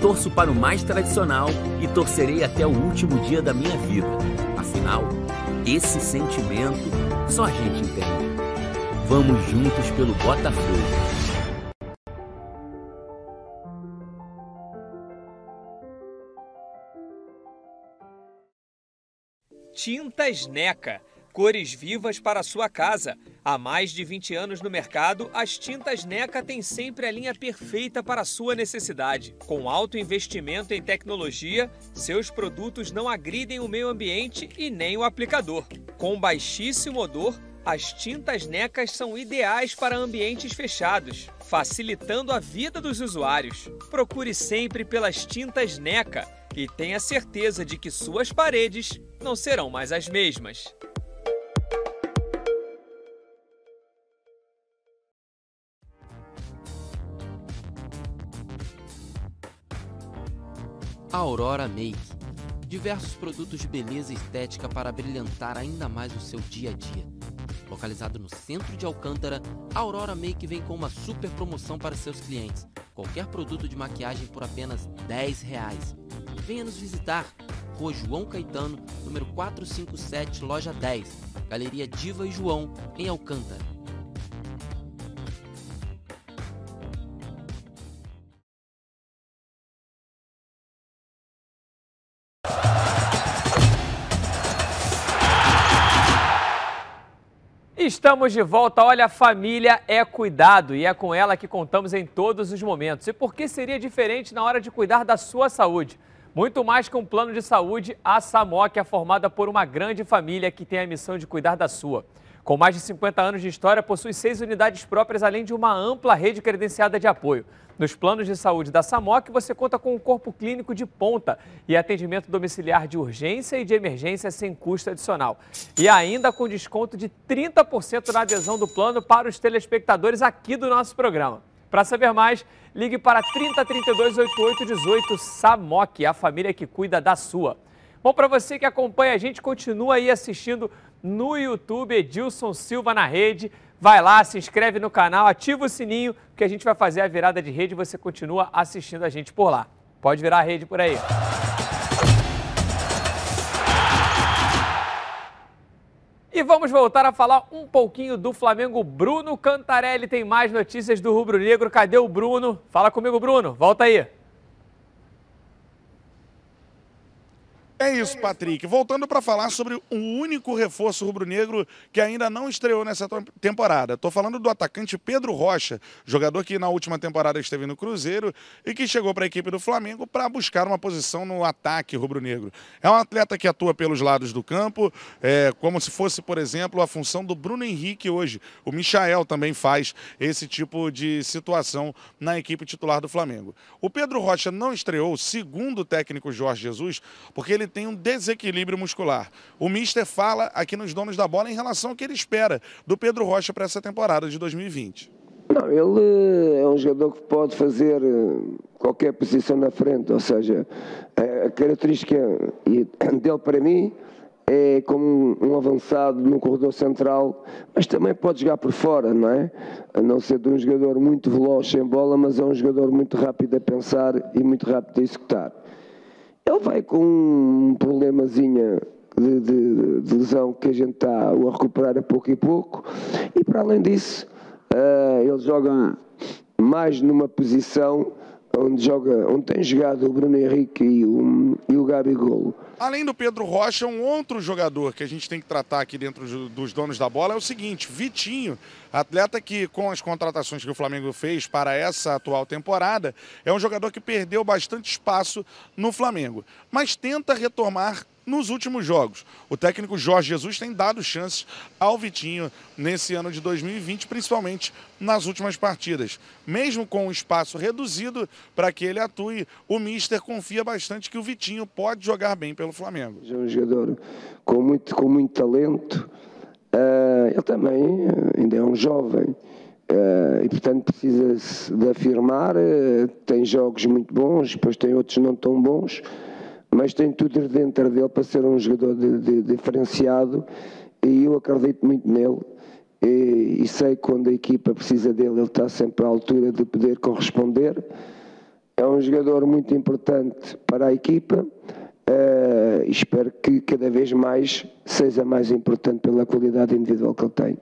Torço para o mais tradicional e torcerei até o último dia da minha vida. Afinal, esse sentimento só a gente entende. Vamos juntos pelo Botafogo. Tintas Neca. Cores vivas para a sua casa. Há mais de 20 anos no mercado, as tintas Neca têm sempre a linha perfeita para sua necessidade. Com alto investimento em tecnologia, seus produtos não agridem o meio ambiente e nem o aplicador. Com baixíssimo odor, as tintas Necas são ideais para ambientes fechados, facilitando a vida dos usuários. Procure sempre pelas tintas Neca e tenha certeza de que suas paredes não serão mais as mesmas. Aurora Make. Diversos produtos de beleza e estética para brilhantar ainda mais o seu dia a dia. Localizado no centro de Alcântara, a Aurora Make vem com uma super promoção para seus clientes. Qualquer produto de maquiagem por apenas 10 reais. Venha nos visitar. Rua João Caetano, número 457, loja 10. Galeria Diva e João, em Alcântara. Estamos de volta. Olha, família é cuidado e é com ela que contamos em todos os momentos. E por que seria diferente na hora de cuidar da sua saúde? Muito mais que um plano de saúde, a SAMOC é formada por uma grande família que tem a missão de cuidar da sua. Com mais de 50 anos de história, possui seis unidades próprias, além de uma ampla rede credenciada de apoio. Nos planos de saúde da SAMOC, você conta com um corpo clínico de ponta e atendimento domiciliar de urgência e de emergência sem custo adicional. E ainda com desconto de 30% na adesão do plano para os telespectadores aqui do nosso programa. Para saber mais, ligue para 3032 8818 SAMOC, a família que cuida da sua. Bom, para você que acompanha a gente, continua aí assistindo no YouTube Edilson Silva na rede. Vai lá, se inscreve no canal, ativa o sininho, que a gente vai fazer a virada de rede e você continua assistindo a gente por lá. Pode virar a rede por aí. E vamos voltar a falar um pouquinho do Flamengo. Bruno Cantarelli tem mais notícias do Rubro Negro. Cadê o Bruno? Fala comigo, Bruno. Volta aí. É isso, Patrick. Voltando para falar sobre o único reforço rubro-negro que ainda não estreou nessa temporada. Estou falando do atacante Pedro Rocha, jogador que na última temporada esteve no Cruzeiro e que chegou para a equipe do Flamengo para buscar uma posição no ataque rubro-negro. É um atleta que atua pelos lados do campo, é, como se fosse, por exemplo, a função do Bruno Henrique hoje. O Michael também faz esse tipo de situação na equipe titular do Flamengo. O Pedro Rocha não estreou, segundo o técnico Jorge Jesus, porque ele ele tem um desequilíbrio muscular. O Mister fala aqui nos donos da bola em relação ao que ele espera do Pedro Rocha para essa temporada de 2020. Não, ele é um jogador que pode fazer eh, qualquer posição na frente, ou seja, a característica dele para mim é como um avançado no corredor central, mas também pode jogar por fora, não é? A não ser de um jogador muito veloz sem bola, mas é um jogador muito rápido a pensar e muito rápido a executar. Ele vai com um problemazinho de, de, de, lesão que a gente está a recuperar a pouco e pouco. E para além disso, uh, ele joga mais numa posição onde, joga, onde tem jogado o Bruno Henrique e o, e o Gabigol. Além do Pedro Rocha, um outro jogador que a gente tem que tratar aqui dentro dos donos da bola é o seguinte: Vitinho, atleta que, com as contratações que o Flamengo fez para essa atual temporada, é um jogador que perdeu bastante espaço no Flamengo, mas tenta retomar nos últimos jogos. O técnico Jorge Jesus tem dado chances ao Vitinho nesse ano de 2020, principalmente nas últimas partidas. Mesmo com um espaço reduzido para que ele atue, o Mister confia bastante que o Vitinho pode jogar bem pelo Flamengo. É um jogador com muito, com muito talento. Uh, ele também uh, ainda é um jovem. Uh, e portanto precisa de afirmar, tem jogos muito bons, depois tem outros não tão bons, mas tem tudo dentro dele para ser um jogador de, de, diferenciado e eu acredito muito nele. E, e, sei que quando a equipa precisa dele, ele está sempre à altura de poder corresponder. É um jogador muito importante para a equipa. Uh, espero que cada vez mais seja mais importante pela qualidade individual que ele tem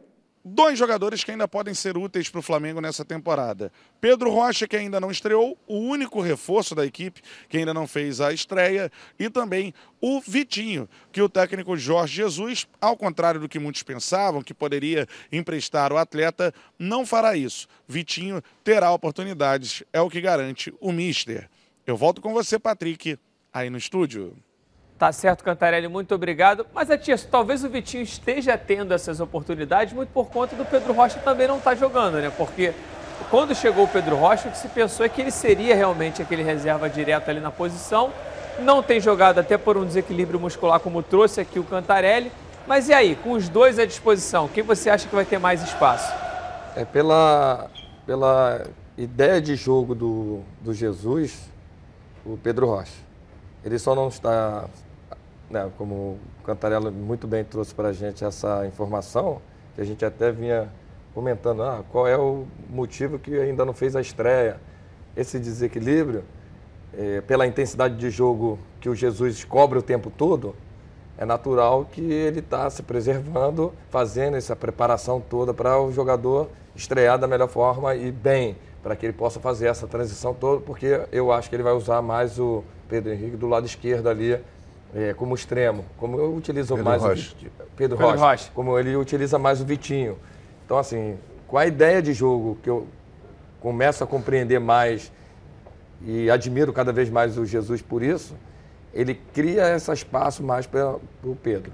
dois jogadores que ainda podem ser úteis para o Flamengo nessa temporada. Pedro Rocha, que ainda não estreou, o único reforço da equipe que ainda não fez a estreia, e também o Vitinho, que o técnico Jorge Jesus, ao contrário do que muitos pensavam, que poderia emprestar o atleta, não fará isso. Vitinho terá oportunidades, é o que garante o Mister. Eu volto com você, Patrick, aí no estúdio. Tá certo, Cantarelli, muito obrigado. Mas, Atias, talvez o Vitinho esteja tendo essas oportunidades muito por conta do Pedro Rocha também não estar tá jogando, né? Porque quando chegou o Pedro Rocha, o que se pensou é que ele seria realmente aquele reserva direto ali na posição. Não tem jogado até por um desequilíbrio muscular, como trouxe aqui o Cantarelli. Mas e aí, com os dois à disposição, quem você acha que vai ter mais espaço? É pela, pela ideia de jogo do, do Jesus, o Pedro Rocha. Ele só não está né, como o Cantarela muito bem trouxe para a gente essa informação, que a gente até vinha comentando, ah, qual é o motivo que ainda não fez a estreia. Esse desequilíbrio, é, pela intensidade de jogo que o Jesus cobra o tempo todo, é natural que ele está se preservando, fazendo essa preparação toda para o jogador estrear da melhor forma e bem, para que ele possa fazer essa transição toda, porque eu acho que ele vai usar mais o Pedro Henrique do lado esquerdo ali, é, como extremo, como eu utilizo Pedro mais Rocha. o Pedro, Pedro Rocha, Rocha, como ele utiliza mais o Vitinho. Então, assim, com a ideia de jogo que eu começo a compreender mais e admiro cada vez mais o Jesus por isso, ele cria esse espaço mais para o Pedro.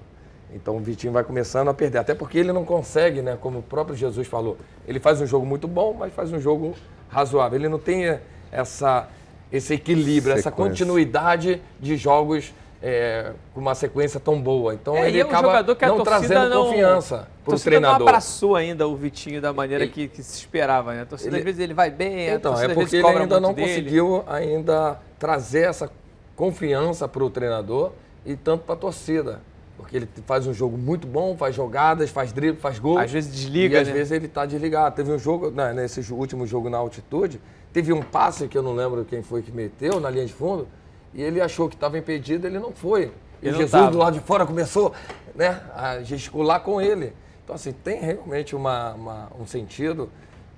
Então o Vitinho vai começando a perder. Até porque ele não consegue, né? Como o próprio Jesus falou. Ele faz um jogo muito bom, mas faz um jogo razoável. Ele não tem essa, esse equilíbrio, essa Sequência. continuidade de jogos é, com uma sequência tão boa. Então É, ele é um acaba jogador que a não trazendo não, confiança para o treinador. não abraçou ainda o Vitinho da maneira Ele- que, que se esperava. Né? A torcida, Ele- às vezes, ele vai bem, a Então, é às vezes, porque ele ainda não dele. conseguiu ainda trazer essa confiança para o treinador e tanto para a torcida. Porque ele faz um jogo muito bom, faz jogadas, faz drible, faz gol. Às vezes desliga, E às né? vezes ele está desligado. Teve um jogo, né, nesse último jogo na altitude, teve um passe que eu não lembro quem foi que meteu na linha de fundo, e ele achou que estava impedido, ele não foi. E Ele Jesus tava. do lado de fora começou né, a gesticular com ele. Então, assim, tem realmente uma- uma- um sentido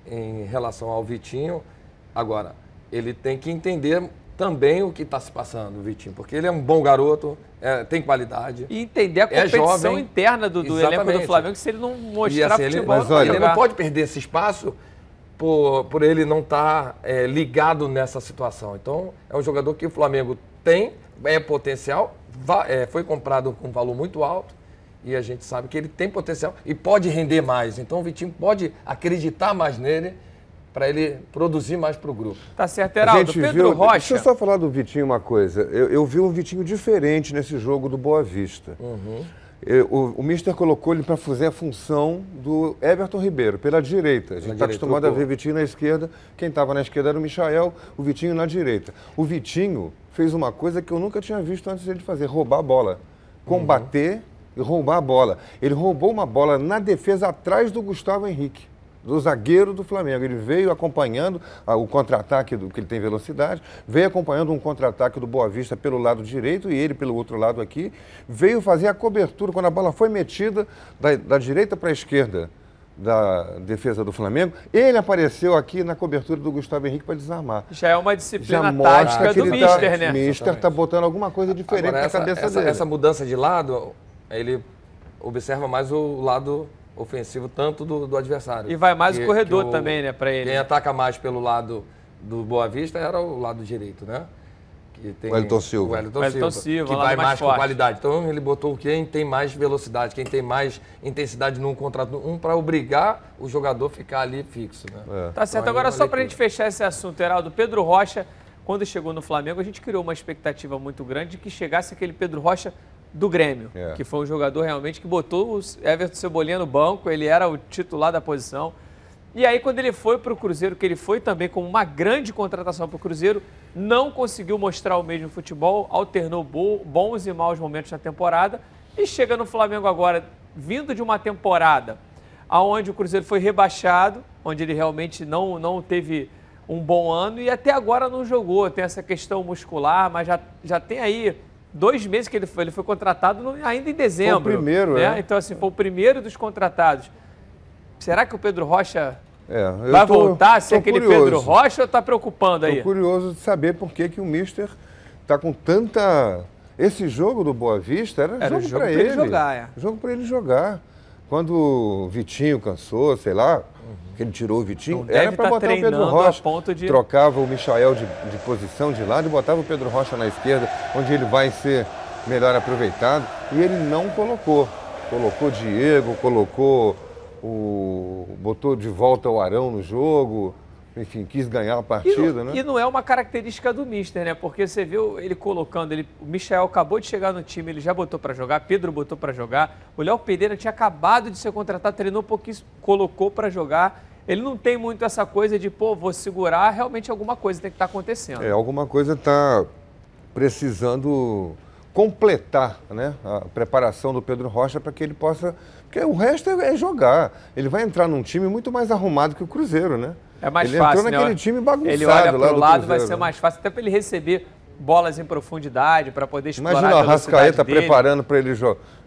em relação ao Vitinho. Agora, ele tem que entender também o que está se passando, o Vitinho, porque ele é um bom garoto, é, tem qualidade. E entender a é competição jovem. interna do, do elenco do. Flamengo, se ele não mostrar E, assim, ele, futebol, mas não vai olha, ele não pode perder esse espaço por, por ele não estar é, ligado nessa situação. Então, é um jogador que o Flamengo tem, é potencial, va- é, foi comprado com um valor muito alto e a gente sabe que ele tem potencial e pode render mais. Então, o Vitinho pode acreditar mais nele para ele produzir mais para o grupo. Tá certo, Heraldo. gente Pedro viu- Rocha. Deixa eu só falar do Vitinho uma coisa. Eu, eu vi um Vitinho diferente nesse jogo do Boa Vista. Eu- o, o Mister colocou ele para fazer a função do Everton Ribeiro, pela direita. A gente está acostumado a trocou. ver Vitinho na esquerda. Quem estava na esquerda era o Michael, o Vitinho na direita. O Vitinho fez uma coisa que eu nunca tinha visto antes dele fazer: roubar a bola. Combater e roubar a bola. Ele roubou uma bola na defesa atrás do Gustavo Henrique do zagueiro do Flamengo. Ele veio acompanhando ah, o contra-ataque, do que ele tem velocidade, veio acompanhando um contra-ataque do Boa Vista pelo lado direito e ele pelo outro lado aqui. Veio fazer a cobertura quando a bola foi metida da, da direita para a esquerda da defesa do Flamengo. Ele apareceu aqui na cobertura do Gustavo Henrique para desarmar. Já é uma disciplina tática que do ele Mister, tá, né? O Mister está botando alguma coisa diferente Agora, na essa, cabeça essa, dele. essa mudança de lado, ele observa mais o lado ofensivo tanto do, do adversário. E vai mais o Que- corredor que também, né, pra ele. Quem ataca mais pelo lado do Boa Vista era o lado direito, né? Que tem O Wellington Silva. O Wellington, O Wellington Silva, Silva, que vai mais mais, com qualidade. Então ele botou quem tem mais velocidade, quem tem mais intensidade num contrato, um para obrigar o jogador a ficar ali fixo, né? Tá certo. Então, Agora, é só uma pra gente fechar esse assunto, Heraldo, Pedro Rocha, quando chegou no Flamengo, a gente criou uma expectativa muito grande de que chegasse aquele Pedro Rocha do Grêmio, É. que foi um jogador realmente que botou o Everton Cebolinha no banco, ele era o titular da posição. E aí, quando ele foi para o Cruzeiro, que ele foi também como uma grande contratação para o Cruzeiro, não conseguiu mostrar o mesmo futebol, alternou bo- bons e maus momentos na temporada e chega no Flamengo agora, vindo de uma temporada aonde o Cruzeiro foi rebaixado, onde ele realmente não, não teve um bom ano e até agora não jogou. Tem essa questão muscular, mas já, já tem aí dois meses que ele foi, ele foi contratado no- ainda em dezembro. primeiro, né? é. Então, assim, foi o primeiro dos contratados. Será que o Pedro Rocha É, vai tô- voltar a ser aquele curioso. Pedro Rocha ou está preocupando aí? Estou curioso de saber por que, que o Mister está com tanta. Esse jogo do Boa Vista era, Era o jogo, jogo para ele ele. jogar, é. Jogo para ele jogar. Quando o Vitinho cansou, sei lá, que ele tirou o Vitinho, deve era para tá botar o Pedro Rocha. de- Trocava o Michael de, de posição de lado e botava o Pedro Rocha na esquerda, onde ele vai ser melhor aproveitado. E ele não colocou. Colocou Diego, colocou o. botou de volta o Arão no jogo. Enfim, quis ganhar a E partida, não, né? e não é uma característica do Mister, né? Porque você viu ele colocando, ele, o Michel acabou de chegar no time, ele já botou pra jogar, Pedro botou pra jogar, o Léo Pereira tinha acabado de ser contratado, treinou um pouquinho, colocou pra jogar. Ele não tem muito essa coisa de, pô, vou segurar, realmente alguma coisa tem que estar acontecendo. É, alguma coisa está precisando completar né, a preparação do Pedro Rocha para que ele possa. Porque o resto é, é jogar. Ele vai entrar num time muito mais arrumado que o Cruzeiro, né? É mais ele fácil, entrou naquele né? time bagunçado Ele olha lá pro do lado, vai ser né? mais fácil, até para ele receber bolas em profundidade, para poder explorar Imagina a o Arrascaeta dele. preparando para ele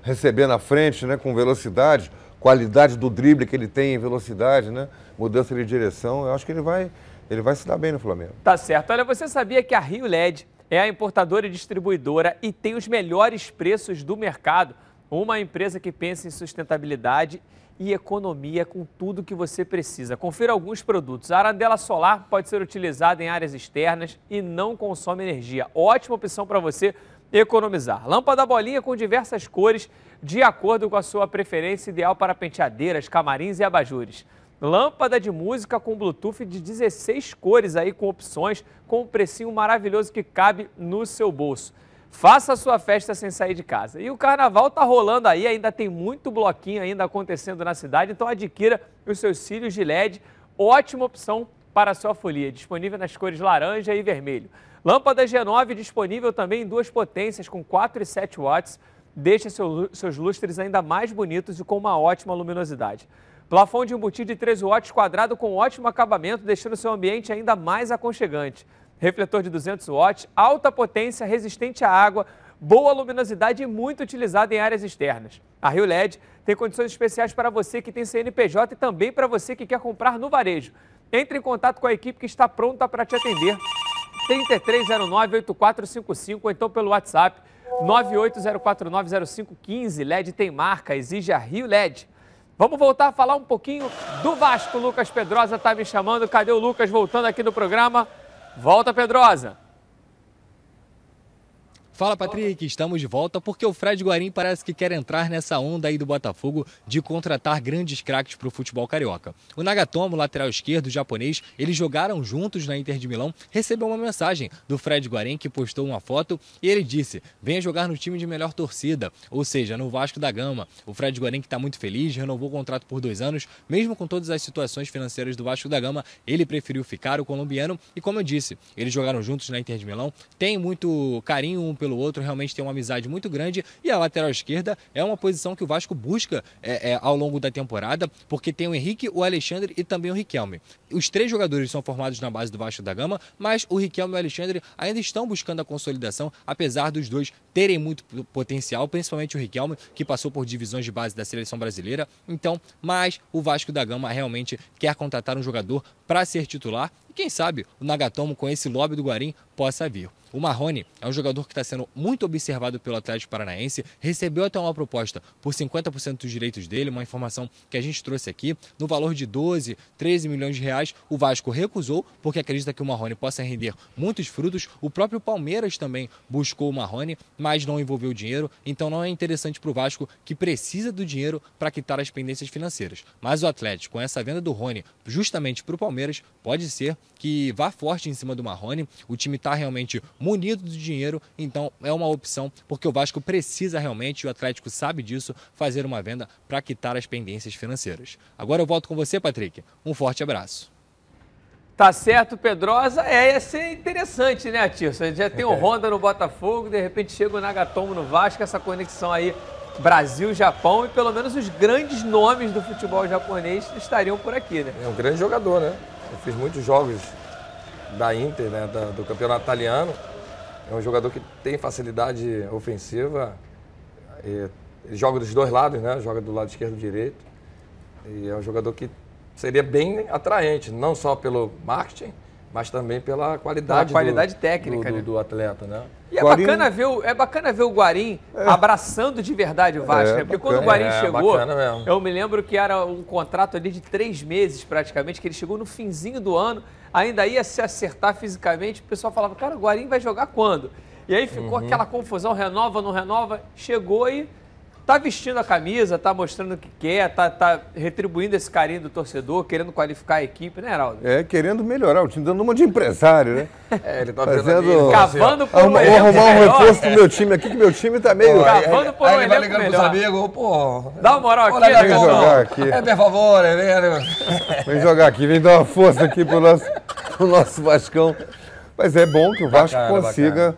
receber na frente, né, com velocidade, qualidade do drible que ele tem em velocidade, né? Mudança de direção. Eu acho que ele vai, ele vai se dar bem no Flamengo. Tá certo. Olha, você sabia que a Rio LED é a importadora e distribuidora e tem os melhores preços do mercado? Uma empresa que pensa em sustentabilidade e economia com tudo que você precisa. Confira alguns produtos. A arandela solar pode ser utilizada em áreas externas e não consome energia. Ótima opção para você economizar. Lâmpada bolinha com diversas cores de acordo com a sua preferência, ideal para penteadeiras, camarins e abajures. Lâmpada de música com Bluetooth de 16 cores aí com opções, com um precinho maravilhoso que cabe no seu bolso. Faça a sua festa sem sair de casa. E o carnaval tá rolando aí, ainda tem muito bloquinho ainda acontecendo na cidade, então adquira os seus cílios de LED, ótima opção para a sua folia, disponível nas cores laranja e vermelho. Lâmpada G9 disponível também em duas potências com 4 e 7 watts, deixa seu, seus lustres ainda mais bonitos e com uma ótima luminosidade. Plafond de embutido de 13 watts quadrado com ótimo acabamento, deixando seu ambiente ainda mais aconchegante. Refletor de 200 watts, alta potência, resistente à água, boa luminosidade e muito utilizado em áreas externas. A Rio LED tem condições especiais para você que tem CNPJ e também para você que quer comprar no varejo. Entre em contato com a equipe que está pronta para te atender. 3309-8455 ou então pelo WhatsApp 980490515. LED tem marca, exige a Rio LED. Vamos voltar a falar um pouquinho do Vasco. Lucas Pedrosa está me chamando. Cadê o Lucas voltando aqui no programa? Volta, Pedrosa. Fala Patrick, estamos de volta porque o Fred Guarim parece que quer entrar nessa onda aí do Botafogo de contratar grandes craques para o futebol carioca. O Nagatomo, lateral esquerdo japonês, eles jogaram juntos na Inter de Milão, recebeu uma mensagem do Fred Guarim que postou uma foto e ele disse: venha jogar no time de melhor torcida, ou seja, no Vasco da Gama. O Fred Guarim que está muito feliz, renovou o contrato por dois anos, mesmo com todas as situações financeiras do Vasco da Gama, ele preferiu ficar o colombiano e como eu disse, eles jogaram juntos na Inter de Milão, tem muito carinho um pelo outro, realmente tem uma amizade muito grande. E a lateral esquerda é uma posição que o Vasco busca é, é, ao longo da temporada, porque tem o Henrique, o Alexandre e também o Riquelme. Os três jogadores são formados na base do Vasco da Gama, mas o Riquelme e o Alexandre ainda estão buscando a consolidação, apesar dos dois terem muito potencial, principalmente o Riquelme, que passou por divisões de base da seleção brasileira. Então, mas o Vasco da Gama realmente quer contratar um jogador para ser titular e quem sabe o Nagatomo com esse lobby do Guarim possa vir. O Marrone é um jogador que está sendo muito observado pelo Atlético Paranaense, recebeu até uma proposta por 50% dos direitos dele, uma informação que a gente trouxe aqui, no valor de 12, 13 milhões de reais. O Vasco recusou, porque acredita que o Marrone possa render muitos frutos. O próprio Palmeiras também buscou o Marrone, mas não envolveu dinheiro, então não é interessante para o Vasco, que precisa do dinheiro para quitar as pendências financeiras. Mas o Atlético, com essa venda do Rony justamente para o Palmeiras, pode ser que vá forte em cima do Marrone. O time está realmente munido de dinheiro, então é uma opção, porque o Vasco precisa realmente, e o Atlético sabe disso, fazer uma venda para quitar as pendências financeiras. Agora eu volto com você, Patrick. Um forte abraço. Tá certo, Pedrosa. É, ia ser interessante, né, Tirso? Já tem o Honda no Botafogo, de repente chega o Nagatomo no Vasco, essa conexão aí Brasil-Japão e pelo menos os grandes nomes do futebol japonês estariam por aqui, né? É um grande jogador, né? Eu fiz muitos jogos da Inter, né, da, do campeonato italiano. É um jogador que tem facilidade ofensiva. ele joga dos dois lados, né? Joga do lado esquerdo e direito. E é um jogador que seria bem atraente, não só pelo marketing, mas também pela qualidade, Pela qualidade do, técnica, do, né? do, do atleta, né? E é bacana, ver o, é bacana ver o Guarim abraçando de verdade o Vasco, É, né? Porque bacana. quando o Guarim É, chegou, eu me lembro que era um contrato ali de três meses praticamente, que ele chegou no finzinho do ano, ainda ia se acertar fisicamente, o pessoal falava, cara, o Guarim vai jogar quando? E aí ficou Uhum. aquela confusão, renova, não renova, chegou e tá vestindo a camisa, tá mostrando o que quer, tá, tá retribuindo esse carinho do torcedor, querendo qualificar a equipe, né, Heraldo? É, querendo melhorar o time, dando uma de empresário, né? É, ele tá Fazendo... Cavando por um Arrumar, elenco arrumar um reforço pro meu time aqui, que meu time tá meio... Cavando por um Aí ele vai ligando pros amigos, pô. Dá uma moral aqui, Olha, Vem jogar aqui. É, por favor, é, é, Vem jogar aqui, vem dar uma força aqui pro nosso, pro nosso Vascão. Mas é bom que o Vasco Bacana, consiga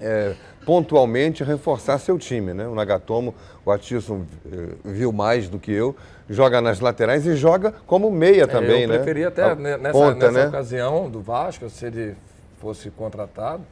é, pontualmente reforçar seu time, né? O Nagatomo, o Atisson eh, viu mais do que eu, joga nas laterais e joga como meia também, eu né? preferia até A nessa, ponta, nessa né? ocasião do Vasco, se ele fosse contratado,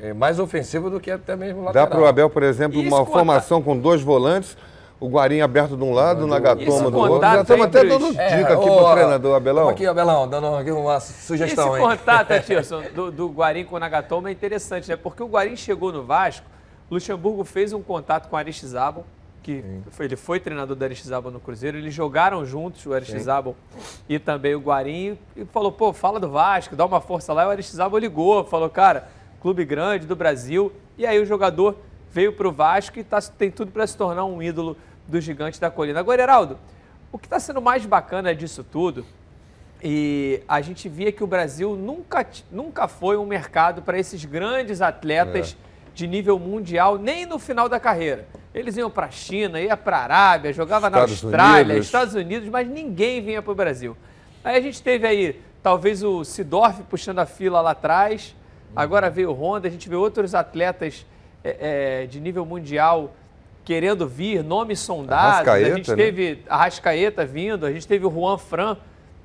é mais ofensivo do que até mesmo lateral. Dá para o Abel, por exemplo, uma formação com dois volantes, o Guarim aberto de um lado, o Nagatomo do outro. Já estamos até entre os- dando É, dica aqui ô, pro treinador, Abelão. Aqui, Abelão, dando aqui uma sugestão, Esse hein? contato, Atirson, do, do Guarim com o Nagatomo é interessante, né? Porque o Guarim chegou no Vasco, Luxemburgo fez um contato com o Aristizábal, que foi- ele foi treinador do Aristizábal no Cruzeiro, eles jogaram juntos, o Aristizábal e também o Guarim, e falou, pô, fala do Vasco, dá uma força lá, e o Aristizábal ligou, falou, cara, clube grande do Brasil, e aí o jogador veio para o Vasco e tá, tem tudo para se tornar um ídolo do gigante da colina. Agora, Heraldo, o que está sendo mais bacana disso tudo, e a gente via que o Brasil nunca, nunca foi um mercado para esses grandes atletas É. de nível mundial, nem no final da carreira. Eles iam para a China, ia para a Arábia, jogava na Estados Austrália, Unidos. Estados Unidos, mas ninguém vinha para o Brasil. Aí a gente teve aí, talvez o Sidorf puxando a fila lá atrás, agora veio o Honda, a gente vê outros atletas é, é, de nível mundial querendo vir, nomes sondados. a gente né? teve a Rascaeta vindo, a gente teve o Juan Fran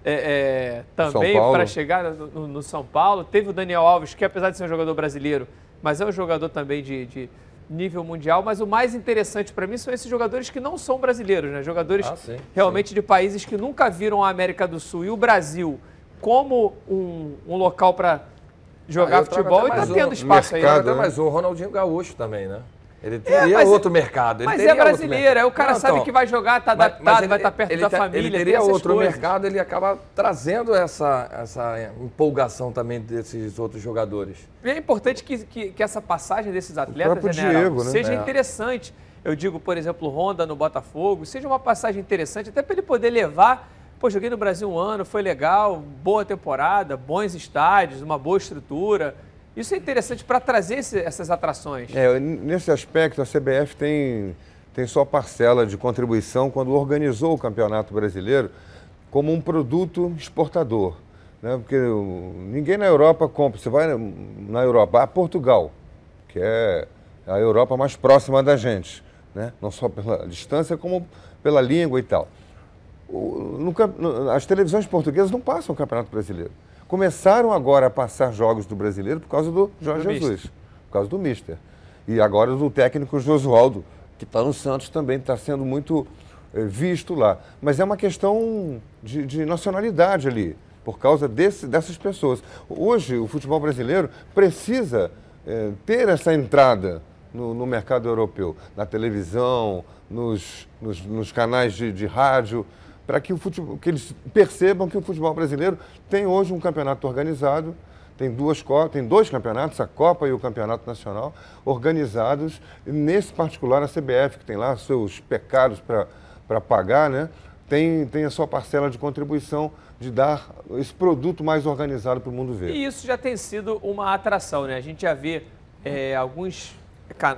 é, é, também para chegar no, no- São Paulo. Teve o Daniel Alves, que apesar de ser um jogador brasileiro, mas é um jogador também de, de nível mundial. Mas o mais interessante para mim são esses jogadores que não são brasileiros, né? Jogadores Ah, sim, realmente de países que nunca viram a América do Sul e o Brasil como um, um local para jogar Ah, futebol e está um tendo espaço aí. mercado, né? até mais um, o Ronaldinho Gaúcho também, né? Ele teria mas- outro mercado. Mas é brasileiro, aí o cara Não, sabe então, que vai jogar, tá mas- adaptado, mas ele- vai estar perto ele da tá- família. Ele teria outro coisas. mercado, ele acaba trazendo essa, essa empolgação também desses outros jogadores. E é importante que, que, que essa passagem desses atletas próprio né, Diego, né? seja É. interessante. Eu digo, por exemplo, Honda no Botafogo, seja uma passagem interessante, até para ele poder levar. Pô, joguei no Brasil um ano, foi legal, boa temporada, bons estádios, uma boa estrutura. Isso é interessante para trazer esse- essas atrações. É, nesse aspecto, a CBF tem, tem sua parcela de contribuição quando organizou o Campeonato Brasileiro como um produto exportador. Né? Porque ninguém na Europa compra. Você vai na- Europa, a Portugal, que é a Europa mais próxima da gente, né? não só pela distância, como pela língua e tal. O- no no- as televisões portuguesas não passam o Campeonato Brasileiro. Começaram agora a passar jogos do brasileiro por causa do Jorge Do Jesus, Mister. por causa do Mister. E agora do técnico Josualdo, que está no Santos também, está sendo muito eh, visto lá. Mas é uma questão de, de nacionalidade ali, por causa desse, dessas pessoas. Hoje, o futebol brasileiro precisa eh, ter essa entrada no, no mercado europeu, na televisão, nos, nos, nos canais de, de rádio, para que, que eles percebam que o futebol brasileiro tem hoje um campeonato organizado, tem duas tem dois campeonatos, a Copa e o Campeonato Nacional, organizados, nesse particular a CBF, que tem lá seus pecados para pagar, né? tem, tem a sua parcela de contribuição de dar esse produto mais organizado para o mundo ver. E isso já tem sido uma atração, né? A gente já vê é, alguns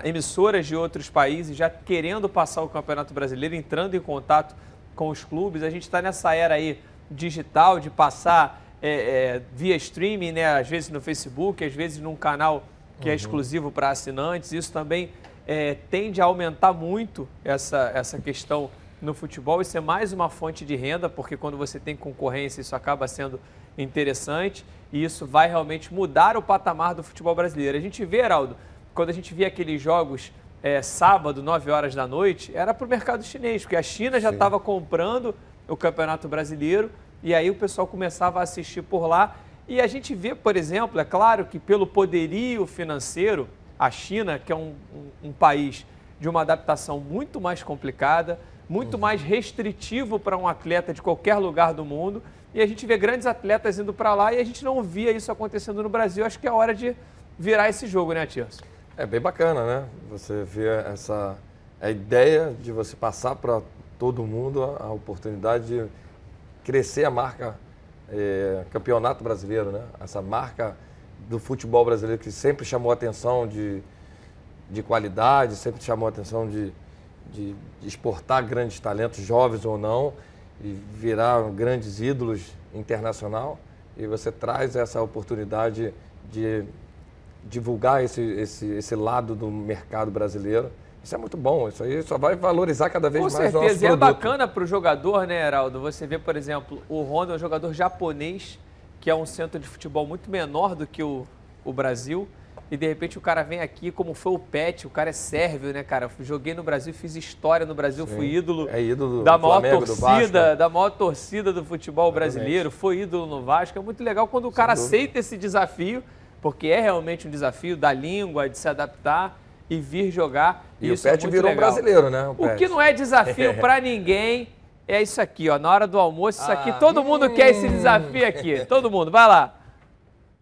emissoras de outros países já querendo passar o Campeonato Brasileiro, entrando em contato com os clubes. A gente está nessa era aí digital de passar é, é, via streaming, né? Às vezes no Facebook, às vezes num canal que é Uhum. exclusivo para assinantes. Isso também é, tende a aumentar muito essa, essa questão no futebol. Isso é mais uma fonte de renda, porque quando você tem concorrência, isso acaba sendo interessante e isso vai realmente mudar o patamar do futebol brasileiro. A gente vê, Heraldo, quando a gente via aqueles jogos é, sábado, 9 horas da noite, era para o mercado chinês, porque a China já estava comprando o Campeonato Brasileiro e aí o pessoal começava a assistir por lá. E a gente vê, por exemplo, é claro que pelo poderio financeiro, a China, que é um, um- um país de uma adaptação muito mais complicada, muito mais restritivo para um atleta de qualquer lugar do mundo. E a gente vê grandes atletas indo para lá e a gente não via isso acontecendo no Brasil. Acho que é hora de virar esse jogo, né, Tirso? É bem bacana, né? Você vê essa a ideia de você passar para todo mundo a, a oportunidade de crescer a marca eh, campeonato brasileiro, né? Essa marca do futebol brasileiro que sempre chamou atenção de, de qualidade, sempre chamou atenção de, de, de exportar grandes talentos, jovens ou não, e virar grandes ídolos internacional. E você traz essa oportunidade de divulgar esse, esse, esse lado do mercado brasileiro. Isso é muito bom, isso aí só vai valorizar cada vez Com mais o nosso certeza. E é produto. bacana para o jogador, né, Heraldo? Você vê, por exemplo, o Honda é um jogador japonês, que é um centro de futebol muito menor do que o, o Brasil. E de repente o cara vem aqui, como foi o Pet, o cara é sérvio, né, cara? Joguei no Brasil, fiz história no Brasil, Sim. fui ídolo, É ídolo do da maior Flamengo, torcida, da maior torcida do futebol brasileiro, foi ídolo no Vasco. É muito legal quando o cara aceita esse desafio, porque é realmente um desafio da língua, de se adaptar e vir jogar. E o isso é Pet muito virou um legal. brasileiro, né, o O, que não é desafio É. pra ninguém é isso aqui, ó. Na hora do almoço, isso aqui, Ah. todo mundo quer esse desafio aqui. Todo mundo, vai lá.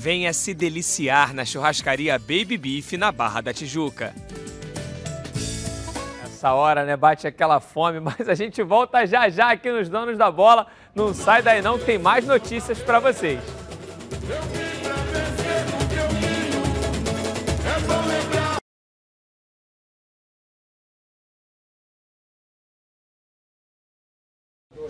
Venha se deliciar na churrascaria Baby Beef na Barra da Tijuca. Essa hora, né, bate aquela fome, mas a gente volta já já aqui nos Donos da Bola. Não sai daí não, tem mais notícias para vocês.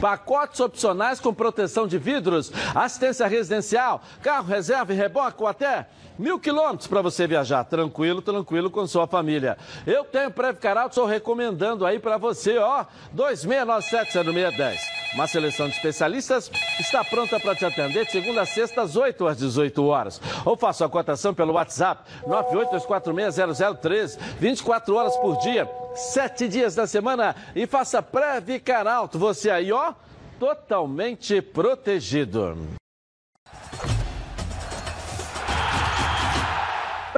Pacotes opcionais com proteção de vidros, assistência residencial, carro reserva e reboque ou até mil quilômetros para você viajar tranquilo, tranquilo com sua família. Eu tenho Previcar estou recomendando aí para você, ó, 2697-0610. Uma seleção de especialistas está pronta para te atender de segunda a sexta, às 8 às 18 horas. Ou faça a cotação pelo WhatsApp 982460013, 24 horas por dia, 7 dias da semana e faça Previcar Alto. Você aí, ó, totalmente protegido.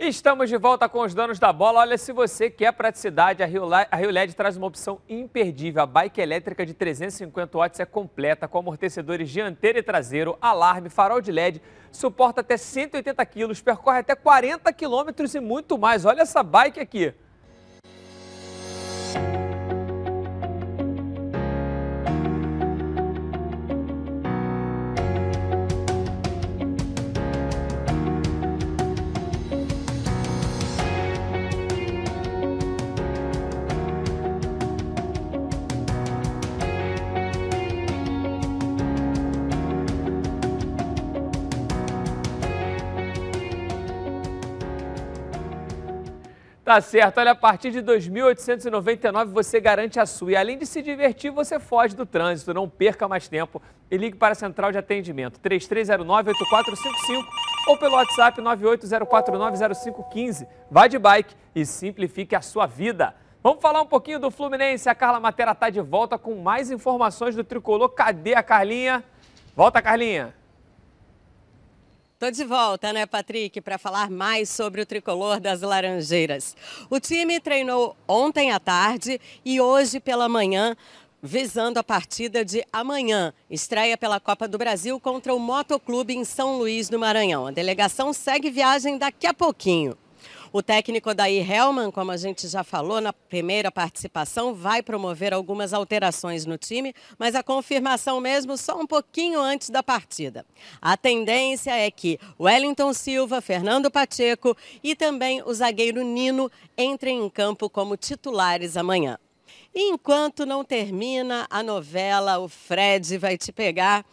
Estamos de volta com os donos da bola. Olha, se você quer praticidade, a Rio, a Rio LED traz uma opção imperdível. A bike elétrica de 350 watts é completa, com amortecedores dianteiro e traseiro, alarme, farol de LED, suporta até 180 quilos, percorre até 40 quilômetros e muito mais. Olha essa bike aqui. Tá certo. Olha, a partir de 2.899 você garante a sua. E além de se divertir, você foge do trânsito. Não perca mais tempo e ligue para a central de atendimento 3309-8455 ou pelo WhatsApp 980490515. Vá de bike e simplifique a sua vida. Vamos falar um pouquinho do Fluminense. A Carla Matera está de volta com mais informações do tricolor. Cadê a Carlinha? Volta, Carlinha. Tô de volta, né, Patrick, para falar mais sobre o tricolor das Laranjeiras. O time treinou ontem à tarde e hoje pela manhã, visando a partida de amanhã. Estreia pela Copa do Brasil contra o Motoclube em São Luís do Maranhão. A delegação segue viagem daqui a pouquinho. O técnico Daí Helman, como a gente já falou na primeira participação, vai promover algumas alterações no time, mas a confirmação mesmo só um pouquinho antes da partida. A tendência é que Wellington Silva, Fernando Pacheco e também o zagueiro Nino entrem em campo como titulares amanhã. Enquanto não termina a novela O Fred vai te pegar,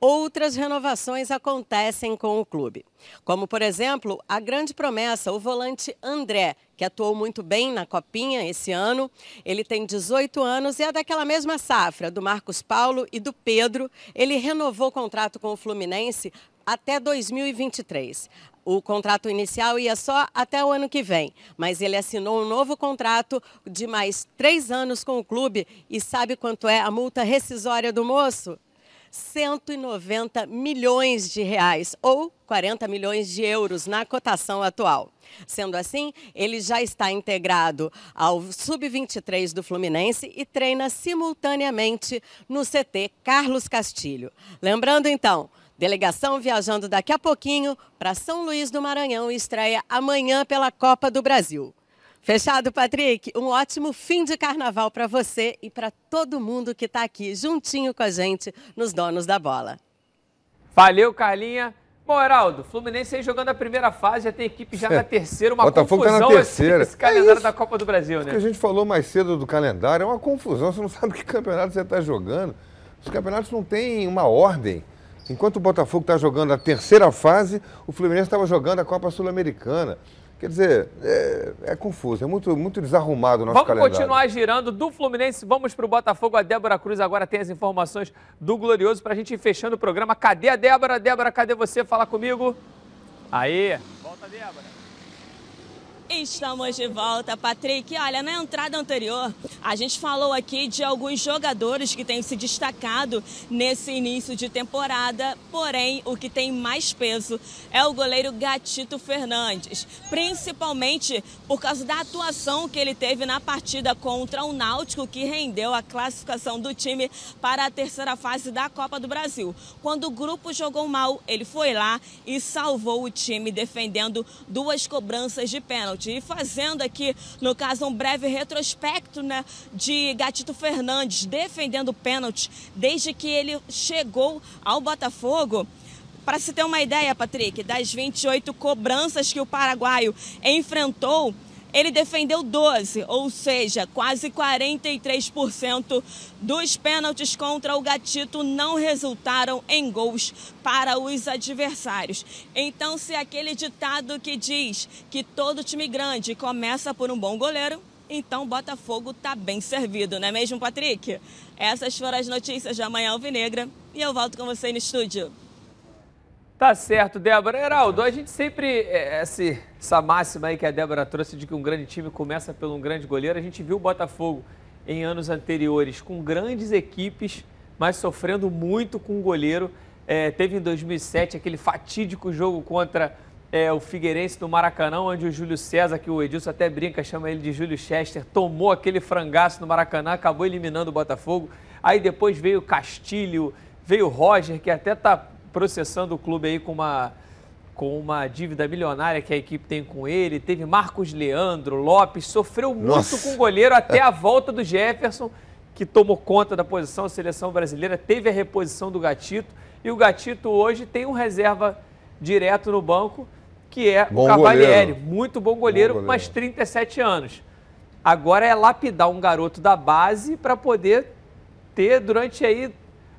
outras renovações acontecem com o clube. Como, por exemplo, a grande promessa, o volante André, que atuou muito bem na Copinha esse ano. Ele tem 18 anos e é daquela mesma safra do Marcos Paulo e do Pedro. Ele renovou o contrato com o Fluminense até 2023. O contrato inicial ia só até o ano que vem, mas ele assinou um novo contrato de mais três anos com o clube e sabe quanto é a multa rescisória do moço? 190 milhões de reais ou 40 milhões de euros na cotação atual. Sendo assim, ele já está integrado ao Sub-23 do Fluminense e treina simultaneamente no CT Carlos Castilho. Lembrando então, Delegação viajando daqui a pouquinho para São Luís do Maranhão e estreia amanhã pela Copa do Brasil. Fechado, Patrick? Um ótimo fim de carnaval para você e para todo mundo que está aqui juntinho com a gente nos Donos da Bola. Valeu, Carlinha. Bom, Heraldo, Fluminense aí jogando a primeira fase, já tem equipe já na terceira, uma Botafogo confusão tá na terceira. Esse, esse calendário É da Copa do Brasil, O né? que a gente falou mais cedo do calendário é uma confusão. Você não sabe que campeonato você está jogando. Os campeonatos não têm uma ordem. Enquanto o Botafogo está jogando a terceira fase, o Fluminense estava jogando a Copa Sul-Americana. Quer dizer, é, é confuso, é muito, muito desarrumado o nosso Vamos calendário. continuar girando do Fluminense, vamos para o Botafogo. A Débora Cruz agora tem as informações do Glorioso para a gente ir fechando o programa. Cadê a Débora? Débora, cadê você? Fala comigo. Aí. Volta, Débora. Estamos de volta, Patrick. Olha, na entrada anterior, a gente falou aqui de alguns jogadores que têm se destacado nesse início de temporada, porém, o que tem mais peso é o goleiro Gatito Fernandes, principalmente por causa da atuação que ele teve na partida contra o Náutico, que rendeu a classificação do time para a terceira fase da Copa do Brasil. Quando o grupo jogou mal, ele foi lá e salvou o time defendendo duas cobranças de pênalti e fazendo aqui, no caso, um breve retrospecto né, de Gatito Fernandes defendendo pênalti desde que ele chegou ao Botafogo. Para se ter uma ideia, Patrick, das 28 cobranças que o paraguaio enfrentou, ele defendeu 12, ou seja, quase 43% dos pênaltis contra o Gatito não resultaram em gols para os adversários. Então, se aquele ditado que diz que todo time grande começa por um bom goleiro, então Botafogo está bem servido, não é mesmo, Patrick? Essas foram as notícias da Manhã Alvinegra e eu volto com você no estúdio. Tá certo, Débora. Heraldo, a gente sempre, é, esse- essa máxima aí que a Débora trouxe de que um grande time começa por um grande goleiro, a gente viu o Botafogo em anos anteriores com grandes equipes, mas sofrendo muito com o goleiro. É, teve em 2007 aquele fatídico jogo contra é, o Figueirense no Maracanã, onde o Júlio César, que o Edilson até brinca, chama ele de Júlio Chester, tomou aquele frangaço no Maracanã, acabou eliminando o Botafogo. Aí depois veio o Castilho, veio o Roger, que até está processando o clube aí com uma, com uma dívida milionária que a equipe tem com ele. Teve Marcos Leandro, Lopes, sofreu muito Nossa. com o goleiro até a volta do Jefferson, que tomou conta da posição da seleção brasileira, teve a reposição do Gatito. E o Gatito hoje tem um reserva direto no banco, que é Bom o Cavalieri. goleiro. Muito bom goleiro, goleiro. mas 37 anos. Agora é lapidar um garoto da base para poder ter durante aí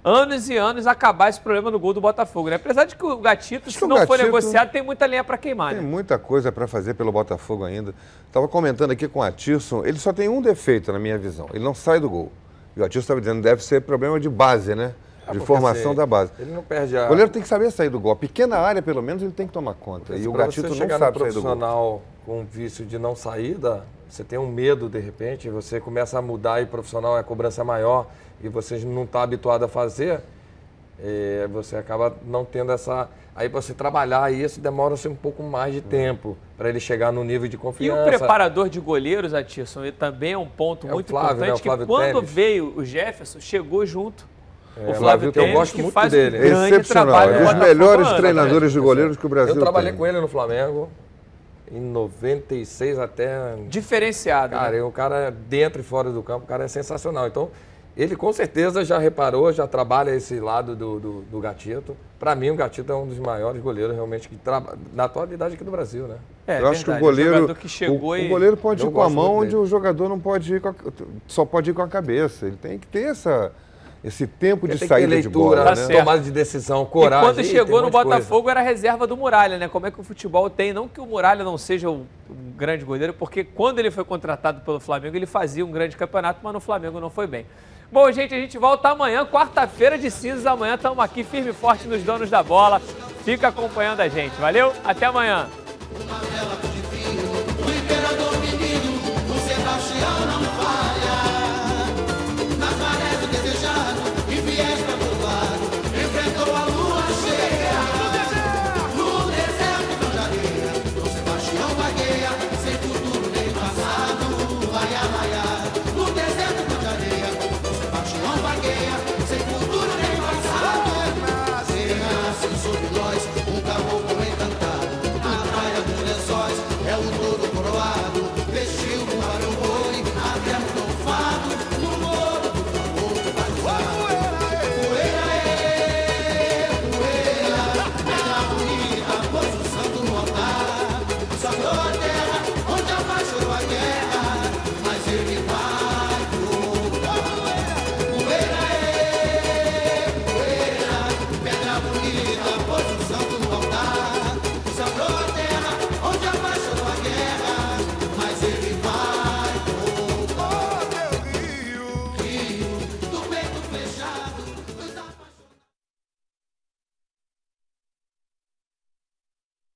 anos e anos acabar esse problema no gol do Botafogo, né? Apesar de que o Gatito, se que o não for Gatito- negociado, tem muita lenha para queimar, Tem né? muita coisa para fazer pelo Botafogo ainda. Estava comentando aqui com o Atirson, ele só tem um defeito na minha visão, ele não sai do gol. E o Atirson estava dizendo deve ser problema de base, né? De porque, formação assim, da base. ele não perde a- O goleiro tem que saber sair do gol. A pequena área, pelo menos, ele tem que tomar conta. E o Gatito não sabe sair do gol. profissional com vício de não saída, você tem um medo de repente, você começa a mudar e profissional é cobrança maior e você não está habituado a fazer, eh, você acaba não tendo essa. Aí você trabalhar isso demora-se um pouco mais de tempo para ele chegar no nível de E confiança. o preparador de goleiros, Atisson, ele também é um ponto É o muito Flávio, né? O importante, Flávio que quando Teles. veio o Jefferson, chegou junto. É, o Flávio que eu gosto que muito faz dele. um Excepcional, é no dos melhores anos. treinadores de goleiros que o Brasil Eu trabalhei tem. com ele no Flamengo em 96 até. Diferenciado. Cara, né? é um cara dentro e fora do campo, o cara é sensacional. Então, ele com certeza já reparou, já trabalha esse lado do, do, do Gatito. Para mim, o Gatito é um dos maiores goleiros realmente que trabalha na atualidade aqui do Brasil, né? É, eu acho que o goleiro, o, que o, e... o goleiro pode eu ir com a mão onde o jogador não pode ir a, só pode ir com a cabeça. Ele tem que ter essa esse tempo de saída leitura, de bola, né? Né? tá né? tomada de decisão, coragem. E quando chegou no Botafogo coisa. era reserva do Muralha, né? Como é que o futebol tem? Não que o Muralha não seja um grande goleiro, porque quando ele foi contratado pelo Flamengo, ele fazia um grande campeonato, mas no Flamengo não foi bem. Bom, gente, a gente volta amanhã, quarta-feira de cinzas. Amanhã estamos aqui firme e forte nos donos da bola. Fica acompanhando a gente. Valeu? Até amanhã.